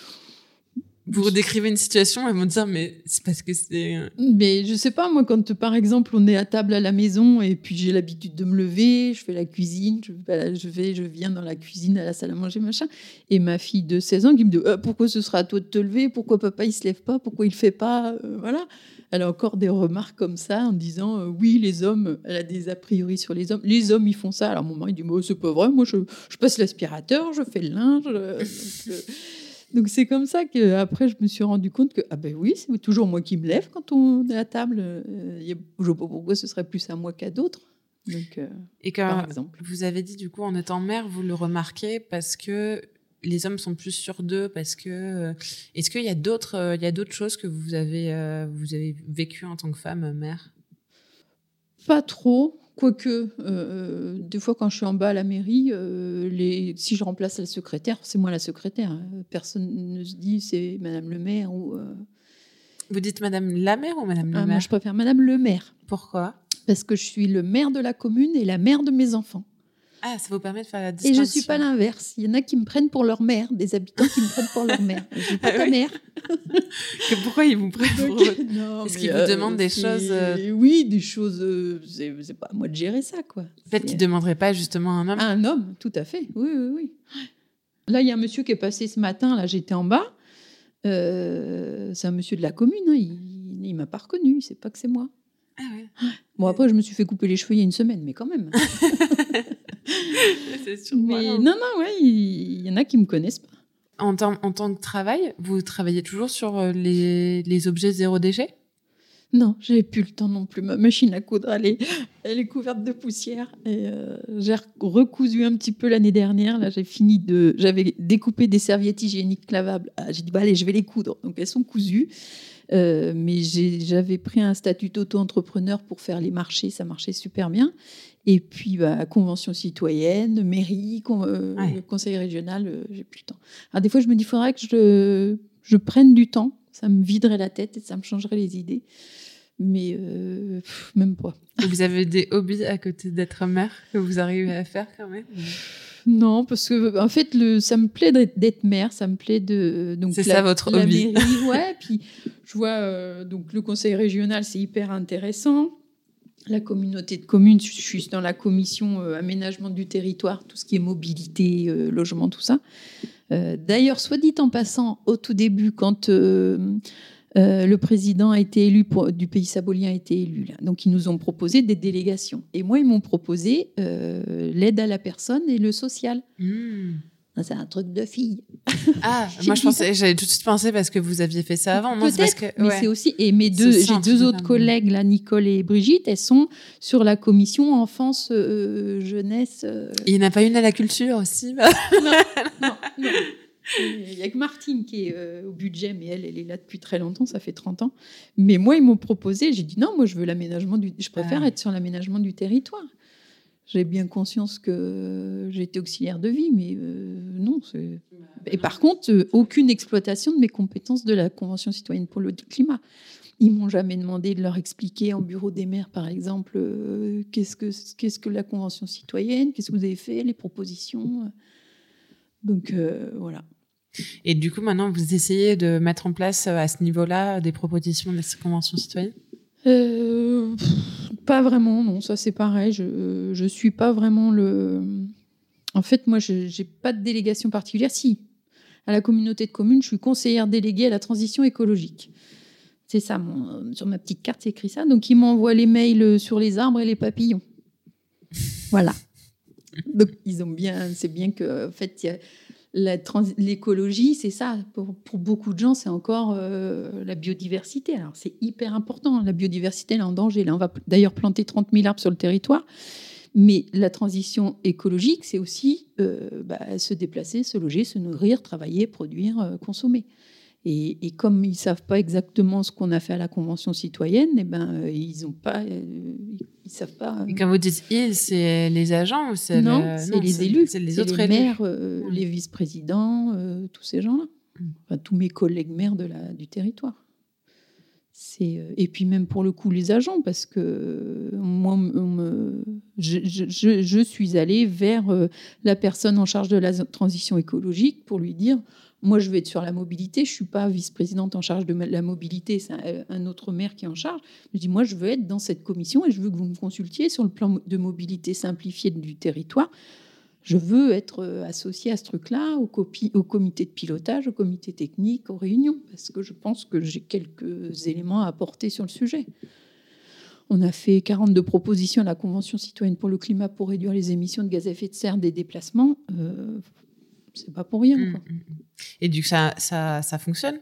vous redécrivez une situation, elles vont dire mais c'est parce que c'est. Euh, mais je sais pas moi quand par exemple on est à table à la maison et puis j'ai l'habitude de me lever, je fais la cuisine, je, vais, je viens dans la cuisine à la salle à manger machin, et ma fille de 16 ans qui me dit pourquoi ce sera à toi de te lever, pourquoi papa il se lève pas, pourquoi il fait pas, voilà elle a encore des remarques comme ça en disant euh, oui, les hommes, elle a des a priori sur les hommes. Les hommes, ils font ça. Alors, mon mari dit c'est pas vrai, moi, je, passe l'aspirateur, je fais le linge. Euh, c'est comme ça que après je me suis rendu compte que, ah ben oui, c'est toujours moi qui me lève quand on est à table. Euh, je ne sais pas pourquoi ce serait plus à moi qu'à d'autres. Donc, Et quand par exemple. vous avez dit, du coup, en étant mère, vous le remarquez parce que les hommes sont plus sûrs d'eux parce que euh, est-ce qu'il y a d'autres euh, il y a d'autres choses que vous avez euh, vous avez vécu en tant que femme mère? Pas trop. Quoique, des fois, quand je suis en bas à la mairie, les, si je remplace la secrétaire, c'est moi la secrétaire. Hein. Personne ne se dit c'est Madame le maire ou. Vous dites Madame la maire ou Madame le ah, maire? Moi, je préfère Madame le maire. Pourquoi? Parce que je suis le maire de la commune et la mère de mes enfants. Ah, ça vous permet de faire la distinction. Et je ne suis pas l'inverse. Il y en a qui me prennent pour leur mère, des habitants qui me prennent pour leur mère. Je suis pas ah ta mère. pourquoi ils vous prennent pour Est-ce qu'ils vous euh, demandent des choses euh, Oui, des choses. Euh, c'est pas à moi de gérer ça, quoi. Peut-être qu'ils ne demanderaient pas justement un homme. Un homme, tout à fait. Oui, oui, oui. Là, il y a un monsieur qui est passé ce matin. Là, j'étais en bas. c'est un monsieur de la commune. Hein. Il, ne m'a pas reconnu. Il sait pas que c'est moi. Ah ouais. Bon, après, je me suis fait couper les cheveux il y a une semaine, mais quand même. mais non, non, ouais, il y, en a qui me connaissent pas. En, en tant que travail, vous travaillez toujours sur euh, les, les objets zéro déchet? Non, j'ai plus le temps non plus. Ma machine à coudre, elle est, elle est couverte de poussière. Et euh, j'ai recousu un petit peu l'année dernière. Là, j'ai fini de. J'avais découpé des serviettes hygiéniques lavables. Ah, j'ai dit, bah, allez, je vais les coudre. Donc, elles sont cousues. Mais j'avais pris un statut d'auto-entrepreneur pour faire les marchés, ça marchait super bien. Et puis, bah, convention citoyenne, mairie, conseil régional, j'ai plus le temps. Alors, des fois, je me dis, il faudrait que je, je prenne du temps. Ça me viderait la tête et ça me changerait les idées mais euh, même pas. Vous avez des hobbies à côté d'être mère que vous arrivez à faire quand même? Non, parce que en fait, le, ça me plaît d'être mère, ça me plaît de donc c'est ça votre hobby. Mairie, ouais, puis je vois euh, donc le conseil régional, c'est hyper intéressant. La communauté de communes, je suis dans la commission euh, aménagement du territoire, tout ce qui est mobilité, logement, tout ça. D'ailleurs, soit dit en passant, au tout début, quand euh, le président a été élu du pays sabolien a été élu. Donc ils nous ont proposé des délégations. Et moi, ils m'ont proposé euh, l'aide à la personne et le social. Hmm. C'est un truc de fille. Ah, moi je pensais, j'avais tout de suite pensé parce que vous aviez fait ça avant. Peut-être, mais c'est aussi. Et mes deux, j'ai deux autres collègues, là, Nicole et Brigitte, elles sont sur la commission enfance, euh, jeunesse. Il n'y en a pas une à la culture aussi non, non, non. Il n'y a que Martine qui est euh, au budget, mais elle, elle est là depuis très longtemps, ça fait 30 ans. Mais moi, ils m'ont proposé, j'ai dit non, moi, je veux l'aménagement du... Je préfère ah. être sur l'aménagement du territoire. J'ai bien conscience que j'étais auxiliaire de vie, mais euh, non. Et par contre, euh, aucune exploitation de mes compétences de la Convention citoyenne pour le climat. Ils m'ont jamais demandé de leur expliquer en bureau des maires, par exemple, qu'est-ce que qu'est-ce que la Convention citoyenne, qu'est-ce que vous avez fait, les propositions. Donc voilà. Et du coup, maintenant, vous essayez de mettre en place euh, à ce niveau-là des propositions de convention citoyenne euh, Pas vraiment, non. Ça, c'est pareil. Je ne suis pas vraiment le. En fait, moi, je n'ai pas de délégation particulière. Si, à la communauté de communes, je suis conseillère déléguée à la transition écologique. C'est ça, sur ma petite carte, c'est écrit ça. Donc, ils m'envoient les mails sur les arbres et les papillons. Voilà. Donc, ils ont bien. C'est bien que, en fait, il y a l'écologie, c'est ça. Pour, beaucoup de gens, c'est encore euh, la biodiversité. Alors, c'est hyper important. La biodiversité, elle est en danger. Là, on va d'ailleurs planter 30 000 arbres sur le territoire. Mais la transition écologique, c'est aussi euh, bah, se déplacer, se loger, se nourrir, travailler, produire, euh, consommer. Et, comme ils savent pas exactement ce qu'on a fait à la Convention citoyenne, eh ben, euh, ils ont pas, euh, ils savent pas. Et quand vous dites ils, c'est les agents ou c'est non, c'est les élus, c'est les autres les maires, euh, les vice-présidents, tous ces gens-là, mm. enfin, tous mes collègues maires de la, du territoire. Et puis même pour le coup les agents parce que moi me, je, je, je, suis allée vers la personne en charge de la transition écologique pour lui dire moi, je vais être sur la mobilité. Je suis pas vice-présidente en charge de la mobilité. C'est un, autre maire qui est en charge. Je dis, moi, je veux être dans cette commission et je veux que vous me consultiez sur le plan de mobilité simplifié du territoire. Je veux être euh, associée à ce truc-là, au, au comité de pilotage, au comité technique, aux réunions, parce que je pense que j'ai quelques éléments à apporter sur le sujet. On a fait 42 propositions à la Convention citoyenne pour le climat pour réduire les émissions de gaz à effet de serre des déplacements. Euh, c'est pas pour rien. Mmh, quoi. Mmh, mmh. Et du coup, ça, ça, ça fonctionne?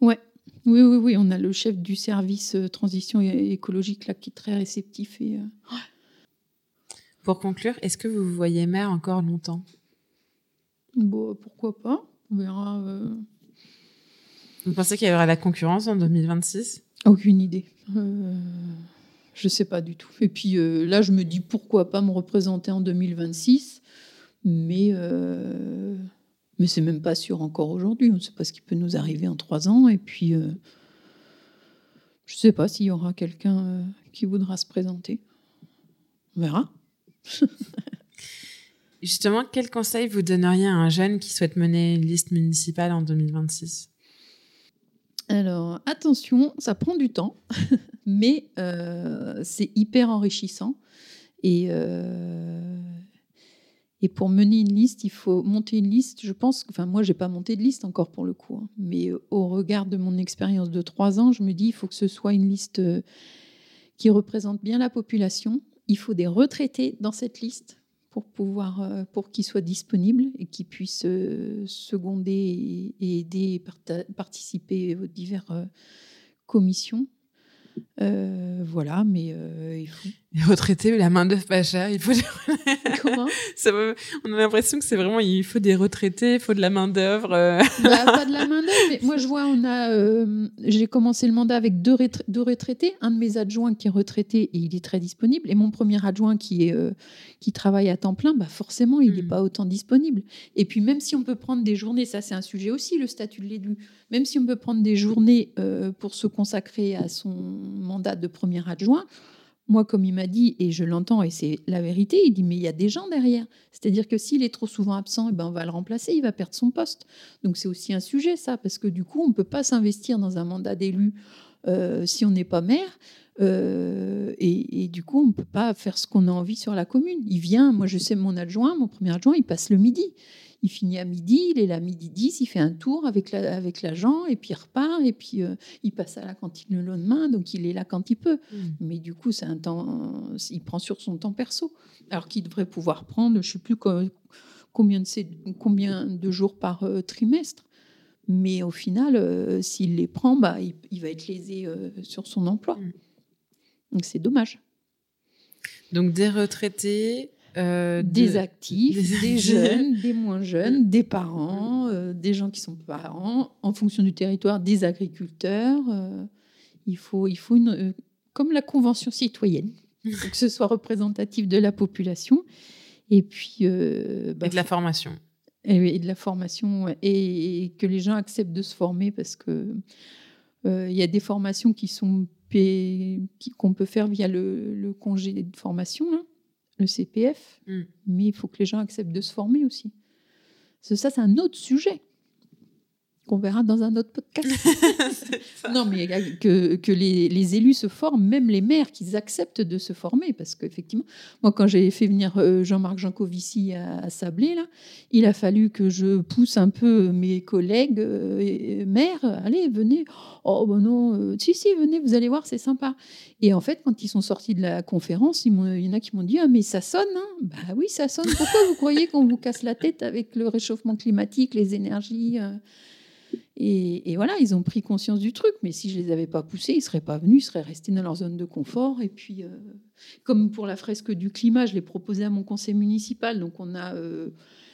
Ouais. Oui, oui, oui. On a le chef du service euh, transition écologique là qui est très réceptif. Et, euh, Pour conclure, est-ce que vous voyez maire encore longtemps? Bon, pourquoi pas? On verra. Euh. Vous pensez qu'il y aura la concurrence en 2026 Aucune idée. je sais pas du tout. Et puis là, je me dis pourquoi pas me représenter en 2026 mais, euh, mais c'est même pas sûr encore aujourd'hui. On ne sait pas ce qui peut nous arriver en trois ans. Et puis, euh, je ne sais pas s'il y aura quelqu'un euh, qui voudra se présenter. On verra. Justement, quel conseil vous donneriez à un jeune qui souhaite mener une liste municipale en 2026 alors, attention, ça prend du temps, mais c'est hyper enrichissant. Et, et pour mener une liste, il faut monter une liste. Je pense, enfin moi, j'ai pas monté de liste encore pour le coup, hein. mais euh, au regard de mon expérience de trois ans, je me dis, il faut que ce soit une liste euh, qui représente bien la population. Il faut des retraités dans cette liste pour pouvoir, euh, pour qu'ils soient disponibles et qu'ils puissent seconder et, aider, et participer aux diverses commissions. voilà, mais il faut Les retraités, la main d'œuvre pas chère, il faut. Comment? On a l'impression que c'est vraiment il faut des retraités, il faut de la main d'œuvre. Euh. Bah, pas de la main d'œuvre, mais moi je vois, on a, euh, j'ai commencé le mandat avec deux, deux, retraités, un de mes adjoints qui est retraité et il est très disponible, et mon premier adjoint qui est euh, qui travaille à temps plein, bah forcément il n'est hmm. pas autant disponible. Et puis même si on peut prendre des journées, ça c'est un sujet aussi, le statut de l'élu. Même si on peut prendre des journées pour se consacrer à son mandat de premier adjoint moi, comme il m'a dit, et je l'entends, et c'est la vérité, il dit, mais il y a des gens derrière. C'est-à-dire que s'il est trop souvent absent, eh ben, on va le remplacer, il va perdre son poste. Donc c'est aussi un sujet, ça, parce que du coup, on ne peut pas s'investir dans un mandat d'élu euh, si on n'est pas maire. Euh, et, du coup, on ne peut pas faire ce qu'on a envie sur la commune. Il vient, moi je sais, mon adjoint, mon premier adjoint, il passe le midi il finit à midi, il est là à midi 10, il fait un tour avec l'agent, la, avec et puis il repart, et puis euh, il passe à la cantine le lendemain, donc il est là quand il peut. Mm. Mais du coup, c'est un temps, il prend sur son temps perso, alors qu'il devrait pouvoir prendre, je ne sais plus combien de, combien de jours par euh, trimestre. Mais au final, euh, s'il les prend, bah, il, va être lésé sur son emploi. Mm. Donc c'est dommage. Donc des retraités, euh, des actifs, des, jeunes, des moins jeunes, des parents, euh, des gens qui sont parents, en fonction du territoire, des agriculteurs. Euh, il faut, il faut une, comme la convention citoyenne, que ce soit représentatif de la population. Et puis. Bah, et de la formation. Et, de la formation, et, que les gens acceptent de se former parce que il y a des formations qui sont qu'on peut faire via le, le congé de formation. Là le CPF, mm. mais il faut que les gens acceptent de se former aussi. Ça, c'est un autre sujet qu'on verra dans un autre podcast. non, mais que, que les, les, élus se forment, même les maires, qu'ils acceptent de se former. Parce qu'effectivement, moi, quand j'ai fait venir euh, Jean-Marc Jancovici à, Sablé, là, il a fallu que je pousse un peu mes collègues euh, maires. Allez, venez. Oh, ben non, euh, si, si, venez, vous allez voir, c'est sympa. Et en fait, quand ils sont sortis de la conférence, il, y en a qui m'ont dit Ah, mais ça sonne, hein Bah oui, ça sonne. Pourquoi vous croyez qu'on vous casse la tête avec le réchauffement climatique, les énergies et, voilà, ils ont pris conscience du truc. Mais si je les avais pas poussés, ils seraient pas venus, ils seraient restés dans leur zone de confort. Et puis, euh, comme pour la fresque du climat, je l'ai proposé à mon conseil municipal. Donc, on a, euh,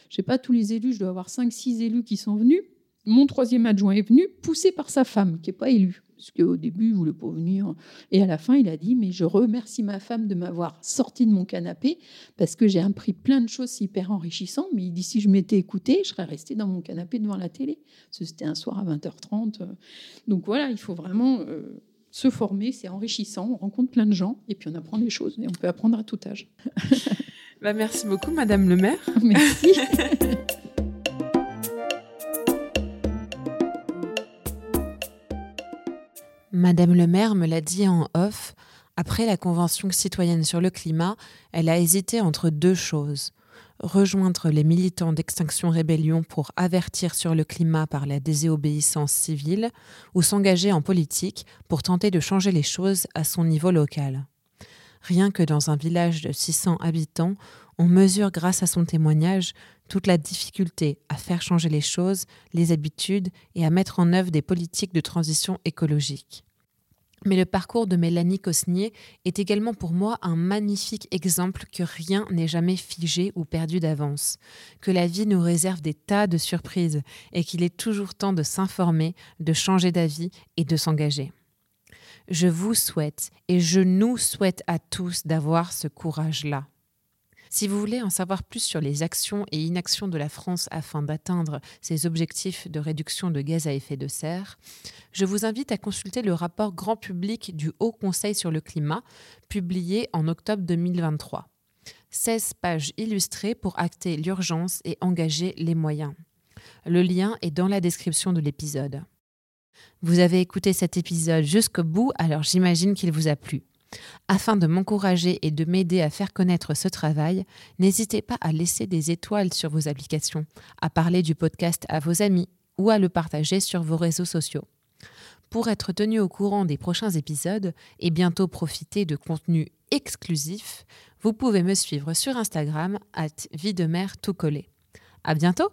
je sais pas, tous les élus, je dois avoir 5-6 élus qui sont venus. Mon troisième adjoint est venu, poussé par sa femme, qui n'est pas élue parce qu'au début, il voulait pas venir. Et à la fin, il a dit, mais je remercie ma femme de m'avoir sorti de mon canapé, parce que j'ai appris plein de choses hyper enrichissantes. Mais il dit, si je m'étais écouté, je serais resté dans mon canapé devant la télé. C'était un soir à 20h30. Donc voilà, il faut vraiment euh, se former, c'est enrichissant, on rencontre plein de gens, et puis on apprend des choses, et on peut apprendre à tout âge. bah, merci beaucoup, Madame le maire. Merci. Madame le maire me l'a dit en off, après la Convention citoyenne sur le climat, elle a hésité entre deux choses. Rejoindre les militants d'Extinction Rébellion pour avertir sur le climat par la désobéissance civile, ou s'engager en politique pour tenter de changer les choses à son niveau local. Rien que dans un village de 600 habitants, on mesure grâce à son témoignage toute la difficulté à faire changer les choses, les habitudes et à mettre en œuvre des politiques de transition écologique. Mais le parcours de Mélanie Cosnier est également pour moi un magnifique exemple que rien n'est jamais figé ou perdu d'avance, que la vie nous réserve des tas de surprises et qu'il est toujours temps de s'informer, de changer d'avis et de s'engager. Je vous souhaite et je nous souhaite à tous d'avoir ce courage-là. Si vous voulez en savoir plus sur les actions et inactions de la France afin d'atteindre ses objectifs de réduction de gaz à effet de serre, je vous invite à consulter le rapport grand public du Haut Conseil sur le climat, publié en octobre 2023. 16 pages illustrées pour acter l'urgence et engager les moyens. Le lien est dans la description de l'épisode. Vous avez écouté cet épisode jusqu'au bout, alors j'imagine qu'il vous a plu. Afin de m'encourager et de m'aider à faire connaître ce travail, n'hésitez pas à laisser des étoiles sur vos applications, à parler du podcast à vos amis ou à le partager sur vos réseaux sociaux. Pour être tenu au courant des prochains épisodes et bientôt profiter de contenus exclusifs, vous pouvez me suivre sur Instagram at vie tout collé. À bientôt!